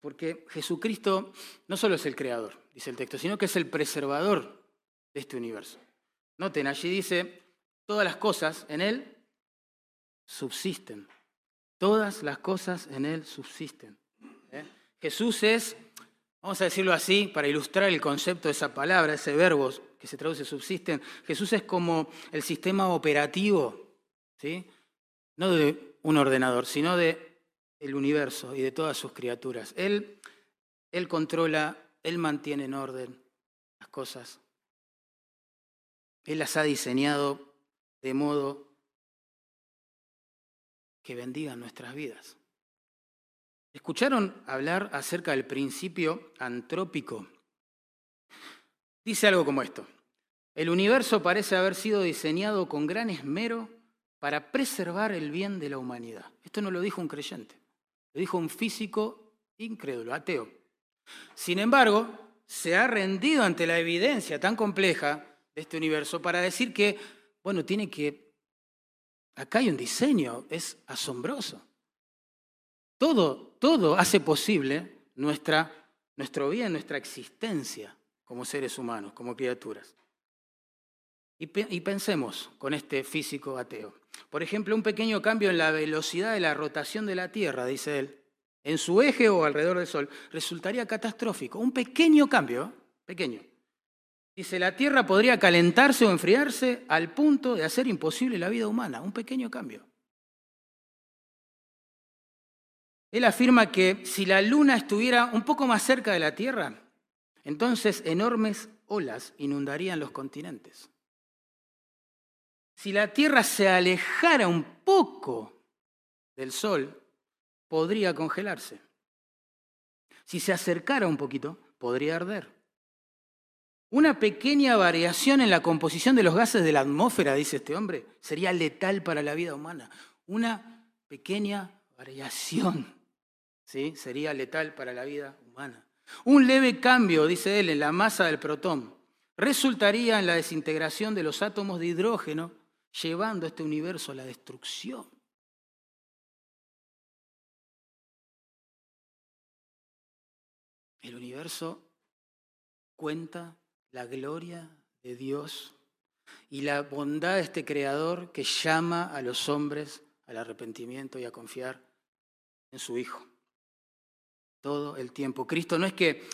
Speaker 1: Porque Jesucristo no solo es el creador, dice el texto, sino que es el preservador de este universo. Noten, allí dice, todas las cosas en Él subsisten. Todas las cosas en Él subsisten. Jesús es vamos a decirlo así, para ilustrar el concepto de esa palabra, ese verbo que se traduce subsisten, Jesús es como el sistema operativo, ¿sí? no de un ordenador, sino de el universo y de todas sus criaturas. Él, él controla, Él mantiene en orden las cosas. Él las ha diseñado de modo que bendigan nuestras vidas. ¿Escucharon hablar acerca del principio antrópico? Dice algo como esto. El universo parece haber sido diseñado con gran esmero para preservar el bien de la humanidad. Esto no lo dijo un creyente, lo dijo un físico incrédulo, ateo. Sin embargo, se ha rendido ante la evidencia tan compleja de este universo para decir que, bueno, tiene que, acá hay un diseño, es asombroso. Todo, todo hace posible nuestra, nuestro bien, nuestra existencia como seres humanos, como criaturas. Y, y pensemos con este físico ateo. Por ejemplo, un pequeño cambio en la velocidad de la rotación de la Tierra, dice él, en su eje o alrededor del Sol, resultaría catastrófico. Un pequeño cambio, pequeño. Dice, la Tierra podría calentarse o enfriarse al punto de hacer imposible la vida humana. Un pequeño cambio. Él afirma que si la Luna estuviera un poco más cerca de la Tierra, entonces enormes olas inundarían los continentes. Si la Tierra se alejara un poco del Sol, podría congelarse. Si se acercara un poquito, podría arder. Una pequeña variación en la composición de los gases de la atmósfera, dice este hombre, sería letal para la vida humana. Una pequeña variación sería letal para la vida humana. Un leve cambio, dice él, en la masa del protón resultaría en la desintegración de los átomos de hidrógeno llevando este universo a la destrucción. El universo cuenta la gloria de Dios y la bondad de este Creador que llama a los hombres al arrepentimiento y a confiar en su Hijo. Todo el tiempo. Cristo no es que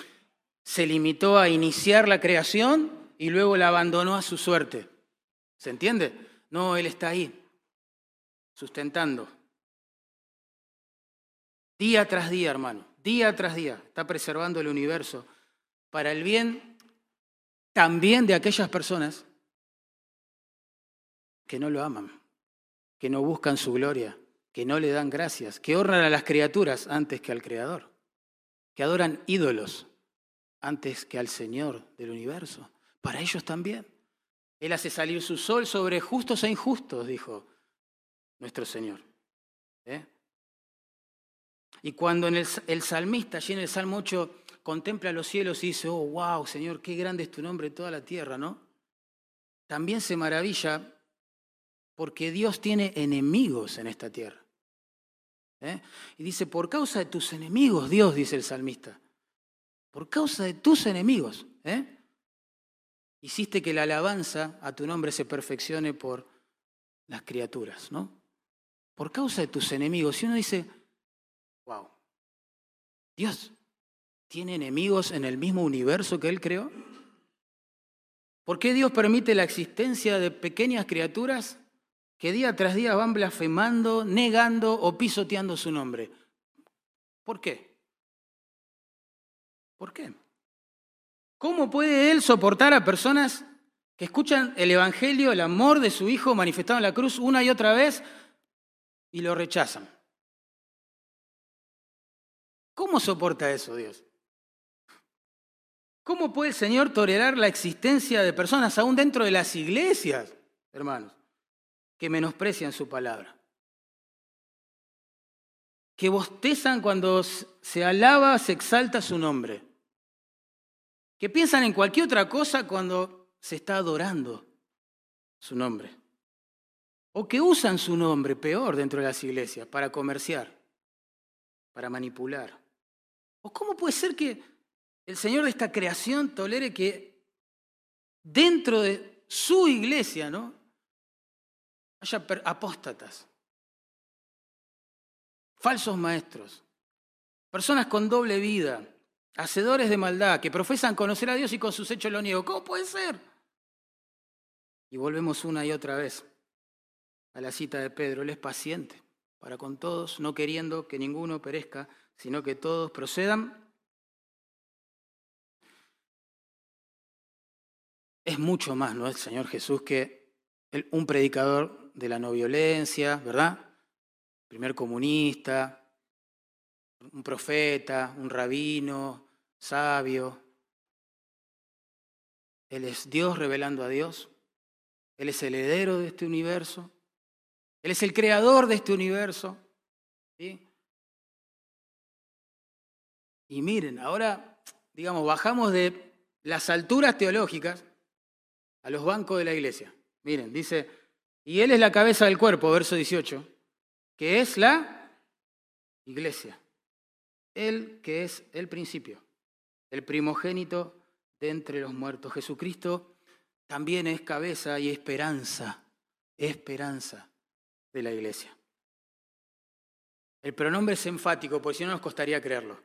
Speaker 1: se limitó a iniciar la creación y luego la abandonó a su suerte. ¿Se entiende? No, Él está ahí, sustentando. Día tras día, hermano, día tras día, está preservando el universo para el bien también de aquellas personas que no lo aman, que no buscan su gloria, que no le dan gracias, que honran a las criaturas antes que al Creador, que adoran ídolos antes que al Señor del universo. Para ellos también. Él hace salir su sol sobre justos e injustos, dijo nuestro Señor. ¿Eh? Y cuando el, salmista, allí en el Salmo 8, contempla los cielos y dice, oh, wow, Señor, qué grande es tu nombre en toda la tierra, ¿no? También se maravilla porque Dios tiene enemigos en esta tierra. ¿Eh? Y dice, por causa de tus enemigos, Dios, dice el salmista, por causa de tus enemigos. ¿eh? hiciste que la alabanza a tu nombre se perfeccione por las criaturas, ¿no? Por causa de tus enemigos. Y uno dice, wow, Dios tiene enemigos en el mismo universo que Él creó. ¿Por qué Dios permite la existencia de pequeñas criaturas que día tras día van blasfemando, negando o pisoteando su nombre? ¿Por qué? ¿Por qué? ¿Cómo puede Él soportar a personas que escuchan el Evangelio, el amor de su Hijo manifestado en la cruz una y otra vez y lo rechazan? ¿Cómo soporta eso Dios? ¿Cómo puede el Señor tolerar la existencia de personas aún dentro de las iglesias, hermanos, que menosprecian su palabra? Que bostezan cuando se alaba, se exalta su nombre que piensan en cualquier otra cosa cuando se está adorando su nombre. O que usan su nombre, peor, dentro de las iglesias, para comerciar, para manipular. ¿O cómo puede ser que el Señor de esta creación tolere que dentro de su iglesia, ¿no? Haya apóstatas, falsos maestros, personas con doble vida, hacedores de maldad, que profesan conocer a Dios y con sus hechos lo niegan. ¿Cómo puede ser? Y volvemos una y otra vez a la cita de Pedro. Él es paciente para con todos, no queriendo que ninguno perezca, sino que todos procedan. Es mucho más, ¿no? El Señor Jesús que un predicador de la no violencia, ¿verdad? Primer comunista, un profeta, un rabino, sabio. Él es Dios revelando a Dios. Él es el heredero de este universo. Él es el creador de este universo. Y miren, ahora, digamos, bajamos de las alturas teológicas a los bancos de la iglesia. Miren, dice, y Él es la cabeza del cuerpo, verso 18, que es la iglesia. Él que es el principio, el primogénito de entre los muertos. Jesucristo también es cabeza y esperanza, esperanza de la iglesia. El pronombre es enfático, porque si no nos costaría creerlo.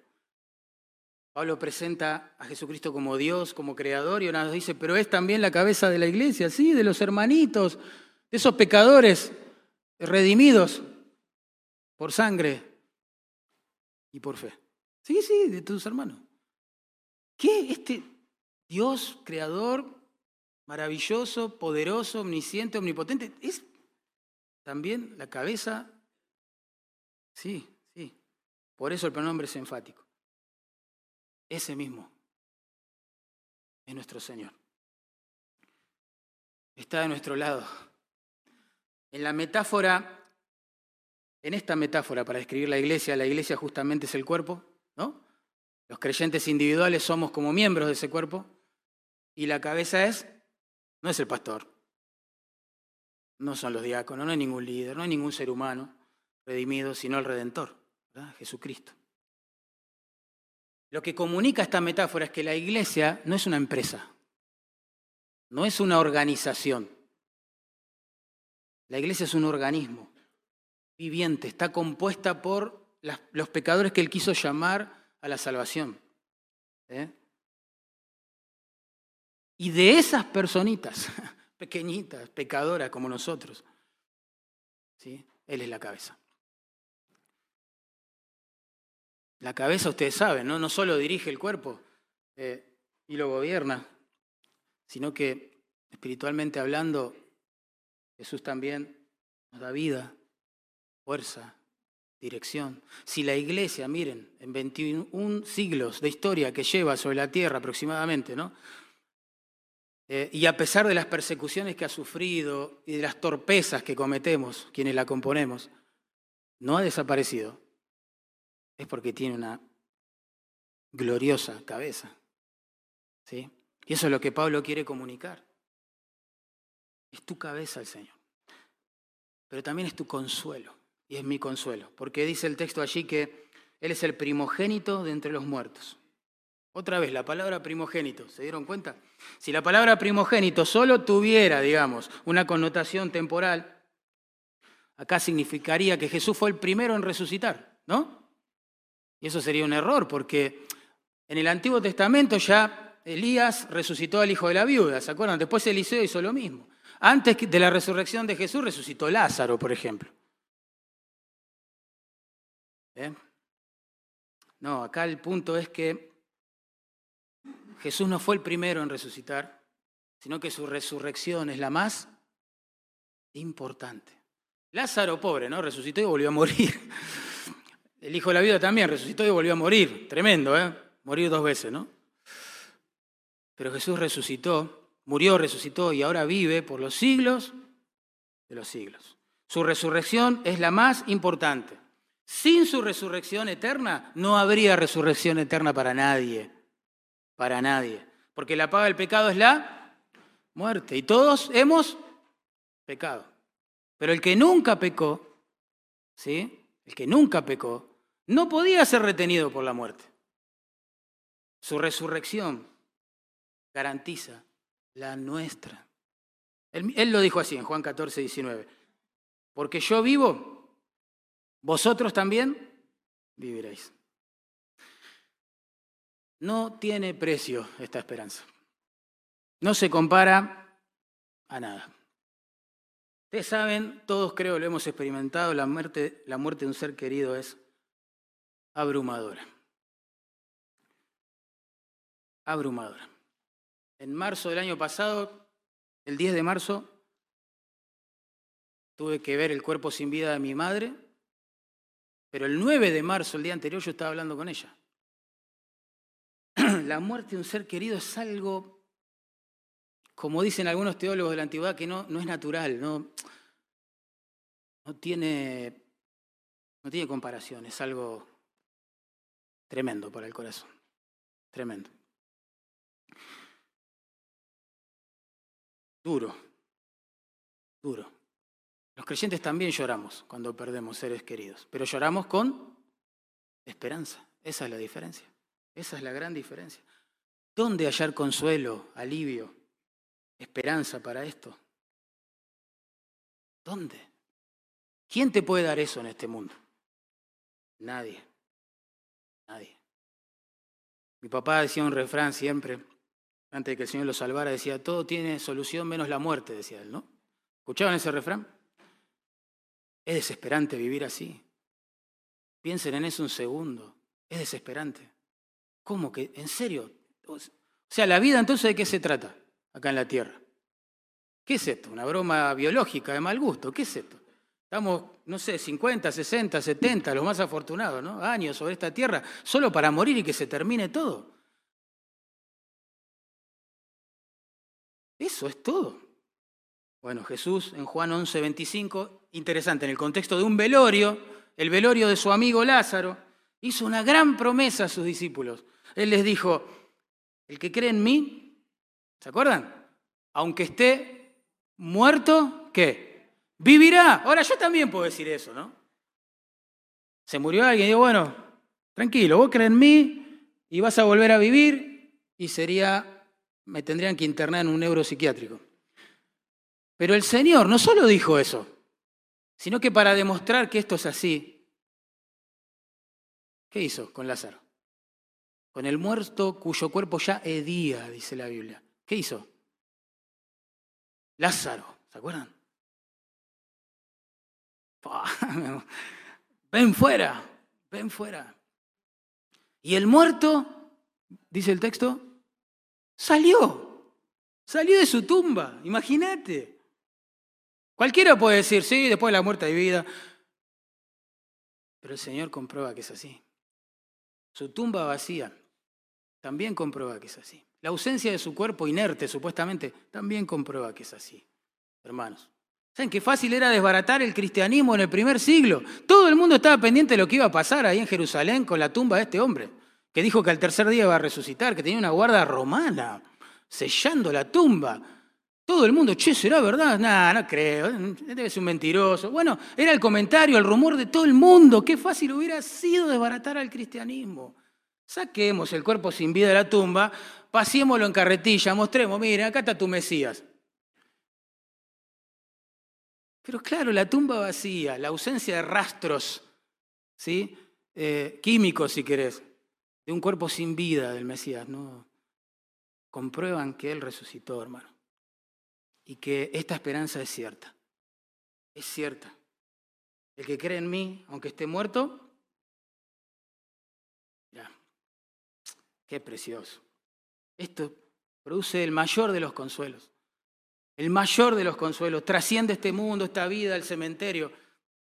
Speaker 1: Pablo presenta a Jesucristo como Dios, como creador, y ahora nos dice, pero es también la cabeza de la iglesia, sí, de los hermanitos, de esos pecadores redimidos por sangre y por fe. Sí, sí, de tus hermanos. ¿Qué? Este Dios creador, maravilloso, poderoso, omnisciente, omnipotente, es también la cabeza, sí, sí. Por eso el pronombre es enfático. Ese mismo es nuestro Señor. Está de nuestro lado. En la metáfora, en esta metáfora para describir la iglesia, la iglesia justamente es el cuerpo, ¿no? Los creyentes individuales somos como miembros de ese cuerpo y la cabeza es, no es el pastor, no son los diáconos, no hay ningún líder, no hay ningún ser humano redimido, sino el Redentor, Jesucristo. Lo que comunica esta metáfora es que la iglesia no es una empresa, no es una organización. La iglesia es un organismo viviente, está compuesta por los pecadores que él quiso llamar a la salvación. ¿eh? Y de esas personitas (laughs) pequeñitas, pecadoras como nosotros. ¿Sí? Él es la cabeza. La cabeza, ustedes saben, no, no solo dirige el cuerpo eh, y lo gobierna, sino que espiritualmente hablando, Jesús también nos da vida, fuerza, dirección. Si la iglesia, miren, en 21 siglos de historia que lleva sobre la tierra aproximadamente, ¿no? Eh, y a pesar de las persecuciones que ha sufrido y de las torpezas que cometemos, quienes la componemos, no ha desaparecido. Es porque tiene una gloriosa cabeza. ¿Sí? Y eso es lo que Pablo quiere comunicar. Es tu cabeza el Señor. Pero también es tu consuelo. Y es mi consuelo. Porque dice el texto allí que Él es el primogénito de entre los muertos. Otra vez, la palabra primogénito, ¿se dieron cuenta? Si la palabra primogénito solo tuviera, digamos, una connotación temporal, acá significaría que Jesús fue el primero en resucitar, ¿no? Y eso sería un error, porque en el Antiguo Testamento ya Elías resucitó al hijo de la viuda, ¿se acuerdan? Después Eliseo hizo lo mismo. Antes de la resurrección de Jesús resucitó Lázaro, por ejemplo. ¿Eh? No, acá el punto es que Jesús no fue el primero en resucitar, sino que su resurrección es la más importante. Lázaro, pobre, ¿no? Resucitó y volvió a morir. (laughs) El hijo de la vida también resucitó y volvió a morir. Tremendo, ¿eh? Morir dos veces, ¿no? Pero Jesús resucitó, murió, resucitó y ahora vive por los siglos de los siglos. Su resurrección es la más importante. Sin su resurrección eterna no habría resurrección eterna para nadie para nadie. Porque la paga del pecado es la muerte. Y todos hemos pecado. Pero el que nunca pecó, ¿sí? El que nunca pecó, no podía ser retenido por la muerte. Su resurrección garantiza la nuestra. Él, él, lo dijo así en Juan 14, 19. Porque yo vivo, vosotros también viviréis. No tiene precio esta esperanza. No se compara a nada. Ustedes saben, todos creo lo hemos experimentado, la muerte, la muerte de un ser querido es abrumadora. Abrumadora. En marzo del año pasado, el 10 de marzo, tuve que ver el cuerpo sin vida de mi madre, pero el 9 de marzo, el día anterior, yo estaba hablando con ella. (clears throat) La muerte de un ser querido es algo, como dicen algunos teólogos de la antigüedad, que no, no es natural, no, no, tiene, no tiene comparación, es algo tremendo para el corazón, tremendo. Duro, duro. Los creyentes también lloramos cuando perdemos seres queridos, pero lloramos con esperanza. Esa es la diferencia. Esa es la gran diferencia. ¿Dónde hallar consuelo, alivio, esperanza para esto? ¿Dónde? ¿Quién te puede dar eso en este mundo? Nadie. Nadie. Mi papá decía un refrán siempre, antes de que el Señor lo salvara, decía, todo tiene solución menos la muerte, decía él, ¿no? ¿Escuchaban ese refrán? Es desesperante vivir así. Piensen en eso un segundo. Es desesperante. ¿Cómo que? ¿En serio? O sea, la vida entonces de qué se trata acá en la Tierra. ¿Qué es esto? Una broma biológica de mal gusto. ¿Qué es esto? Estamos, no sé, 50, 60, 70, los más afortunados, ¿no? Años sobre esta tierra, solo para morir y que se termine todo. Eso es todo. Bueno, Jesús en Juan 11, 25, interesante, en el contexto de un velorio, el velorio de su amigo Lázaro, hizo una gran promesa a sus discípulos. Él les dijo, el que cree en mí, ¿se acuerdan? Aunque esté muerto, ¿qué? Vivirá. Ahora yo también puedo decir eso, ¿no? Se murió alguien y digo, bueno, tranquilo, vos crees en mí y vas a volver a vivir y sería, me tendrían que internar en un neuropsiquiátrico. Pero el Señor no solo dijo eso, sino que para demostrar que esto es así, ¿qué hizo con Lázaro? Con el muerto cuyo cuerpo ya hedía, dice la Biblia. ¿Qué hizo? Lázaro, ¿se acuerdan? (laughs) Ven fuera, ven fuera. Y el muerto, dice el texto, salió, salió de su tumba, imagínate. Cualquiera puede decir, sí, después de la muerte hay vida. Pero el Señor comprueba que es así. Su tumba vacía también comprueba que es así. La ausencia de su cuerpo inerte, supuestamente, también comprueba que es así. Hermanos, ¿saben qué fácil era desbaratar el cristianismo en el primer siglo? Todo el mundo estaba pendiente de lo que iba a pasar ahí en Jerusalén con la tumba de este hombre, que dijo que al tercer día iba a resucitar, que tenía una guarda romana sellando la tumba. Todo el mundo, che, ¿será verdad? No, no creo, debe ser un mentiroso. Bueno, era el comentario, el rumor de todo el mundo. Qué fácil hubiera sido desbaratar al cristianismo. Saquemos el cuerpo sin vida de la tumba, pasémoslo en carretilla, mostremos, mira, acá está tu Mesías. Pero claro, la tumba vacía, la ausencia de rastros ¿sí? Eh, químicos, si querés, de un cuerpo sin vida del Mesías, no comprueban que Él resucitó, hermano y que esta esperanza es cierta. Es cierta. El que cree en mí, aunque esté muerto, ya, qué precioso. Esto produce el mayor de los consuelos. El mayor de los consuelos. Trasciende este mundo, esta vida, el cementerio,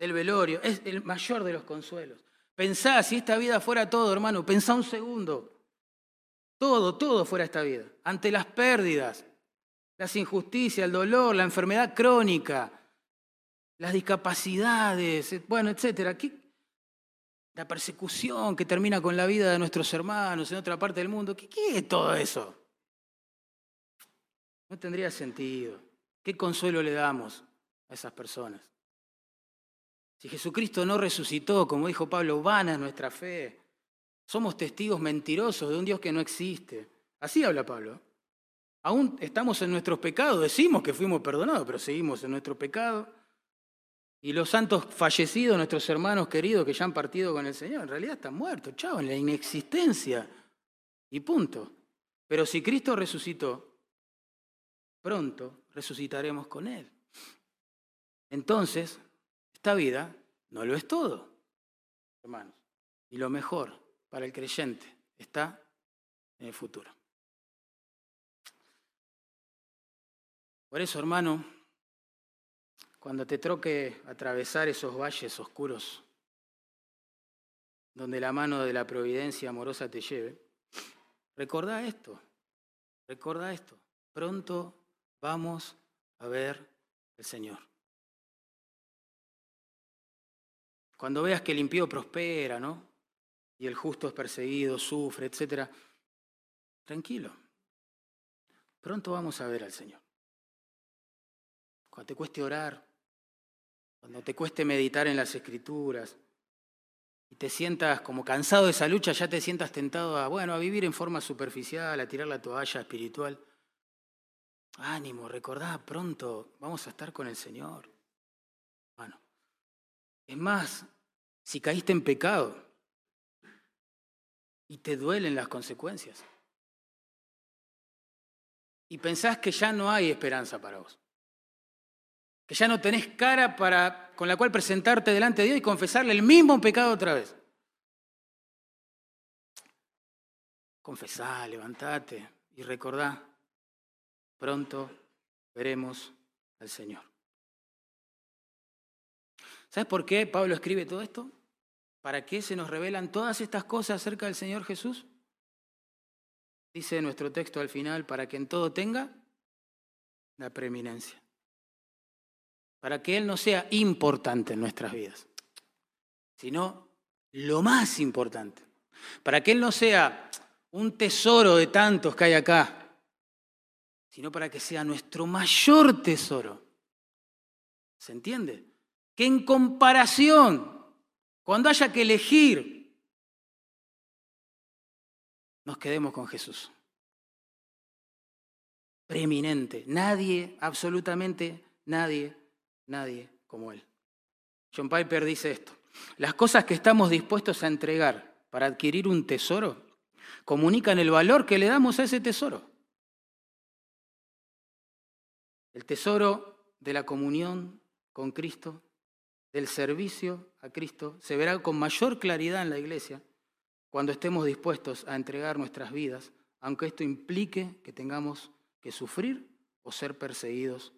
Speaker 1: el velorio. Es el mayor de los consuelos. Pensá, si esta vida fuera todo, hermano, pensá un segundo. Todo, todo fuera esta vida. Ante las pérdidas, las injusticias, el dolor, la enfermedad crónica, las discapacidades, bueno, etcétera. La persecución que termina con la vida de nuestros hermanos en otra parte del mundo. ¿Qué, qué es todo eso? No tendría sentido. ¿Qué consuelo le damos a esas personas? Si Jesucristo no resucitó, como dijo Pablo, vana es nuestra fe. Somos testigos mentirosos de un Dios que no existe. Así habla Pablo. Aún estamos en nuestros pecados, decimos que fuimos perdonados, pero seguimos en nuestro pecado. Y los santos fallecidos, nuestros hermanos queridos que ya han partido con el Señor, en realidad están muertos, chao, en la inexistencia. Y punto. Pero si Cristo resucitó, pronto resucitaremos con Él. Entonces, esta vida no lo es todo, hermanos. Y lo mejor para el creyente está en el futuro. Por eso, hermano, cuando te troque atravesar esos valles oscuros, donde la mano de la providencia amorosa te lleve, recordá esto, recordá esto. Pronto vamos a ver el Señor. Cuando veas que el impío prospera, ¿no? Y el justo es perseguido, sufre, etc. Tranquilo. Pronto vamos a ver al Señor. Cuando te cueste orar, cuando te cueste meditar en las escrituras y te sientas como cansado de esa lucha, ya te sientas tentado a, bueno, a vivir en forma superficial, a tirar la toalla espiritual. Ánimo, recordá, pronto vamos a estar con el Señor. Bueno, es más, si caíste en pecado y te duelen las consecuencias y pensás que ya no hay esperanza para vos, que ya no tenés cara para, con la cual presentarte delante de Dios y confesarle el mismo pecado otra vez. Confesá, levantate y recordá, pronto veremos al Señor. ¿Sabes por qué Pablo escribe todo esto? ¿Para qué se nos revelan todas estas cosas acerca del Señor Jesús? Dice nuestro texto al final, para que en todo tenga la preeminencia para que Él no sea importante en nuestras vidas, sino lo más importante. Para que Él no sea un tesoro de tantos que hay acá, sino para que sea nuestro mayor tesoro. ¿Se entiende? Que en comparación, cuando haya que elegir, nos quedemos con Jesús. Preeminente. Nadie, absolutamente nadie, nadie como Él. John Piper dice esto, las cosas que estamos dispuestos a entregar para adquirir un tesoro comunican el valor que le damos a ese tesoro. El tesoro de la comunión con Cristo, del servicio a Cristo, se verá con mayor claridad en la iglesia cuando estemos dispuestos a entregar nuestras vidas, aunque esto implique que tengamos que sufrir o ser perseguidos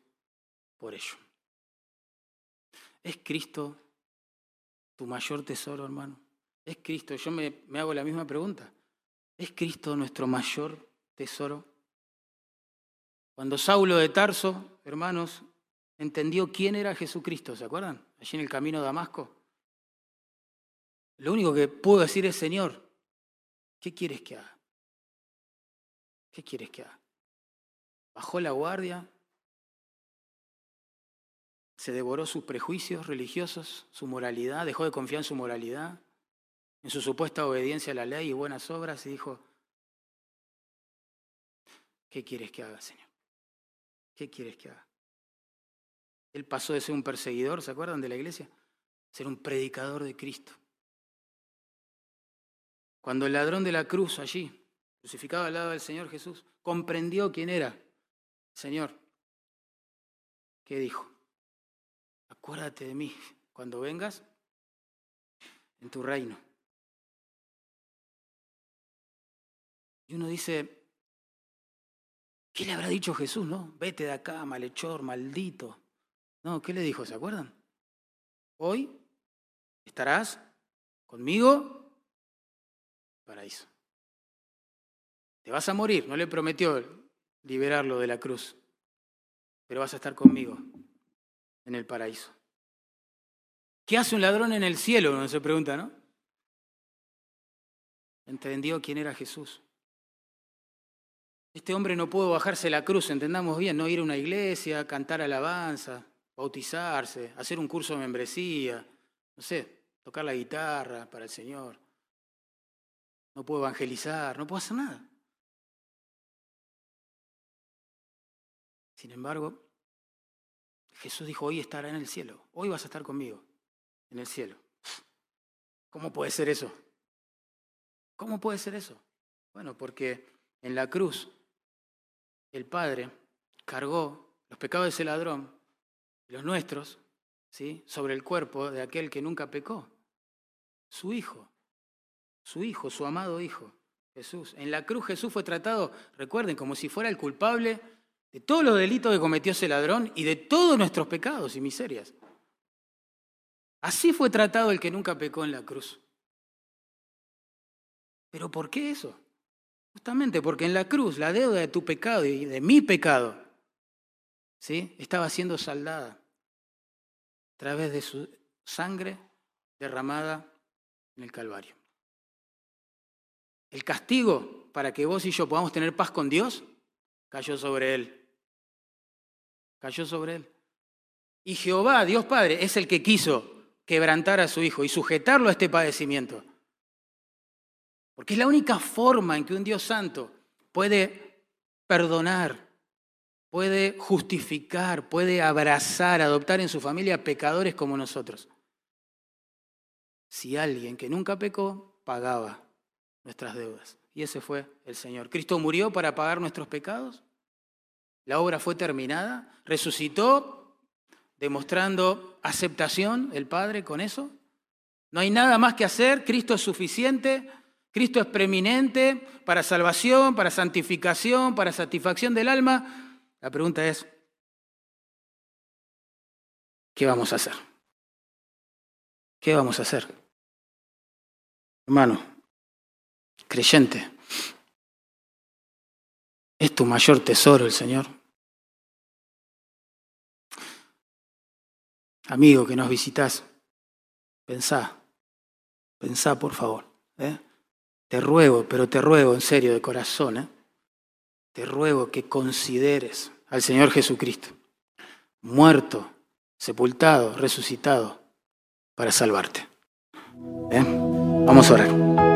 Speaker 1: por ello. ¿Es Cristo tu mayor tesoro, hermano? ¿Es Cristo? Yo me, hago la misma pregunta. ¿Es Cristo nuestro mayor tesoro? Cuando Saulo de Tarso, hermanos, entendió quién era Jesucristo, ¿se acuerdan? Allí en el camino de Damasco. Lo único que pudo decir es, Señor, ¿qué quieres que haga? ¿Qué quieres que haga? Bajó la guardia, se devoró sus prejuicios religiosos, su moralidad, dejó de confiar en su moralidad, en su supuesta obediencia a la ley y buenas obras y dijo, ¿qué quieres que haga, Señor? ¿Qué quieres que haga? Él pasó de ser un perseguidor, ¿se acuerdan de la iglesia? Ser un predicador de Cristo. Cuando el ladrón de la cruz allí, crucificado al lado del Señor Jesús, comprendió quién era, Señor, ¿qué dijo? acuérdate de mí cuando vengas en tu reino. Y uno dice, ¿qué le habrá dicho Jesús, no? Vete de acá, malhechor, maldito. No, ¿qué le dijo? ¿Se acuerdan? Hoy estarás conmigo paraíso. Te vas a morir, no le prometió liberarlo de la cruz, pero vas a estar conmigo en el paraíso. ¿Qué hace un ladrón en el cielo? Uno se pregunta, ¿no? Entendió quién era Jesús. Este hombre no pudo bajarse la cruz, entendamos bien, no ir a una iglesia, cantar alabanza, bautizarse, hacer un curso de membresía, no sé, tocar la guitarra para el Señor. No puedo evangelizar, no puedo hacer nada. Sin embargo, Jesús dijo, hoy estará en el cielo, hoy vas a estar conmigo en el cielo. ¿Cómo puede ser eso? ¿Cómo puede ser eso? Bueno, porque en la cruz el Padre cargó los pecados de ese ladrón los nuestros ¿sí? sobre el cuerpo de aquel que nunca pecó, su Hijo, su Hijo, su amado Hijo, Jesús. En la cruz Jesús fue tratado, recuerden, como si fuera el culpable de todos los delitos que cometió ese ladrón y de todos nuestros pecados y miserias. Así fue tratado el que nunca pecó en la cruz. ¿Pero por qué eso? Justamente porque en la cruz la deuda de tu pecado y de mi pecado ¿sí? estaba siendo saldada a través de su sangre derramada en el Calvario. El castigo para que vos y yo podamos tener paz con Dios cayó sobre él. Cayó sobre él. Y Jehová, Dios Padre, es el que quiso quebrantar a su Hijo y sujetarlo a este padecimiento. Porque es la única forma en que un Dios santo puede perdonar, puede justificar, puede abrazar, adoptar en su familia pecadores como nosotros. Si alguien que nunca pecó pagaba nuestras deudas. Y ese fue el Señor. Cristo murió para pagar nuestros pecados. La obra fue terminada. Resucitó, demostrando aceptación el Padre con eso. No hay nada más que hacer. Cristo es suficiente. Cristo es preeminente para salvación, para santificación, para satisfacción del alma. La pregunta es, ¿qué vamos a hacer? ¿Qué vamos a hacer? Hermano, creyente, es tu mayor tesoro el Señor. Amigo que nos visitas, pensá, pensá por favor. ¿eh? Te ruego, pero te ruego en serio, de corazón, ¿eh? Te ruego que consideres al Señor Jesucristo, muerto, sepultado, resucitado, para salvarte. Vamos a orar.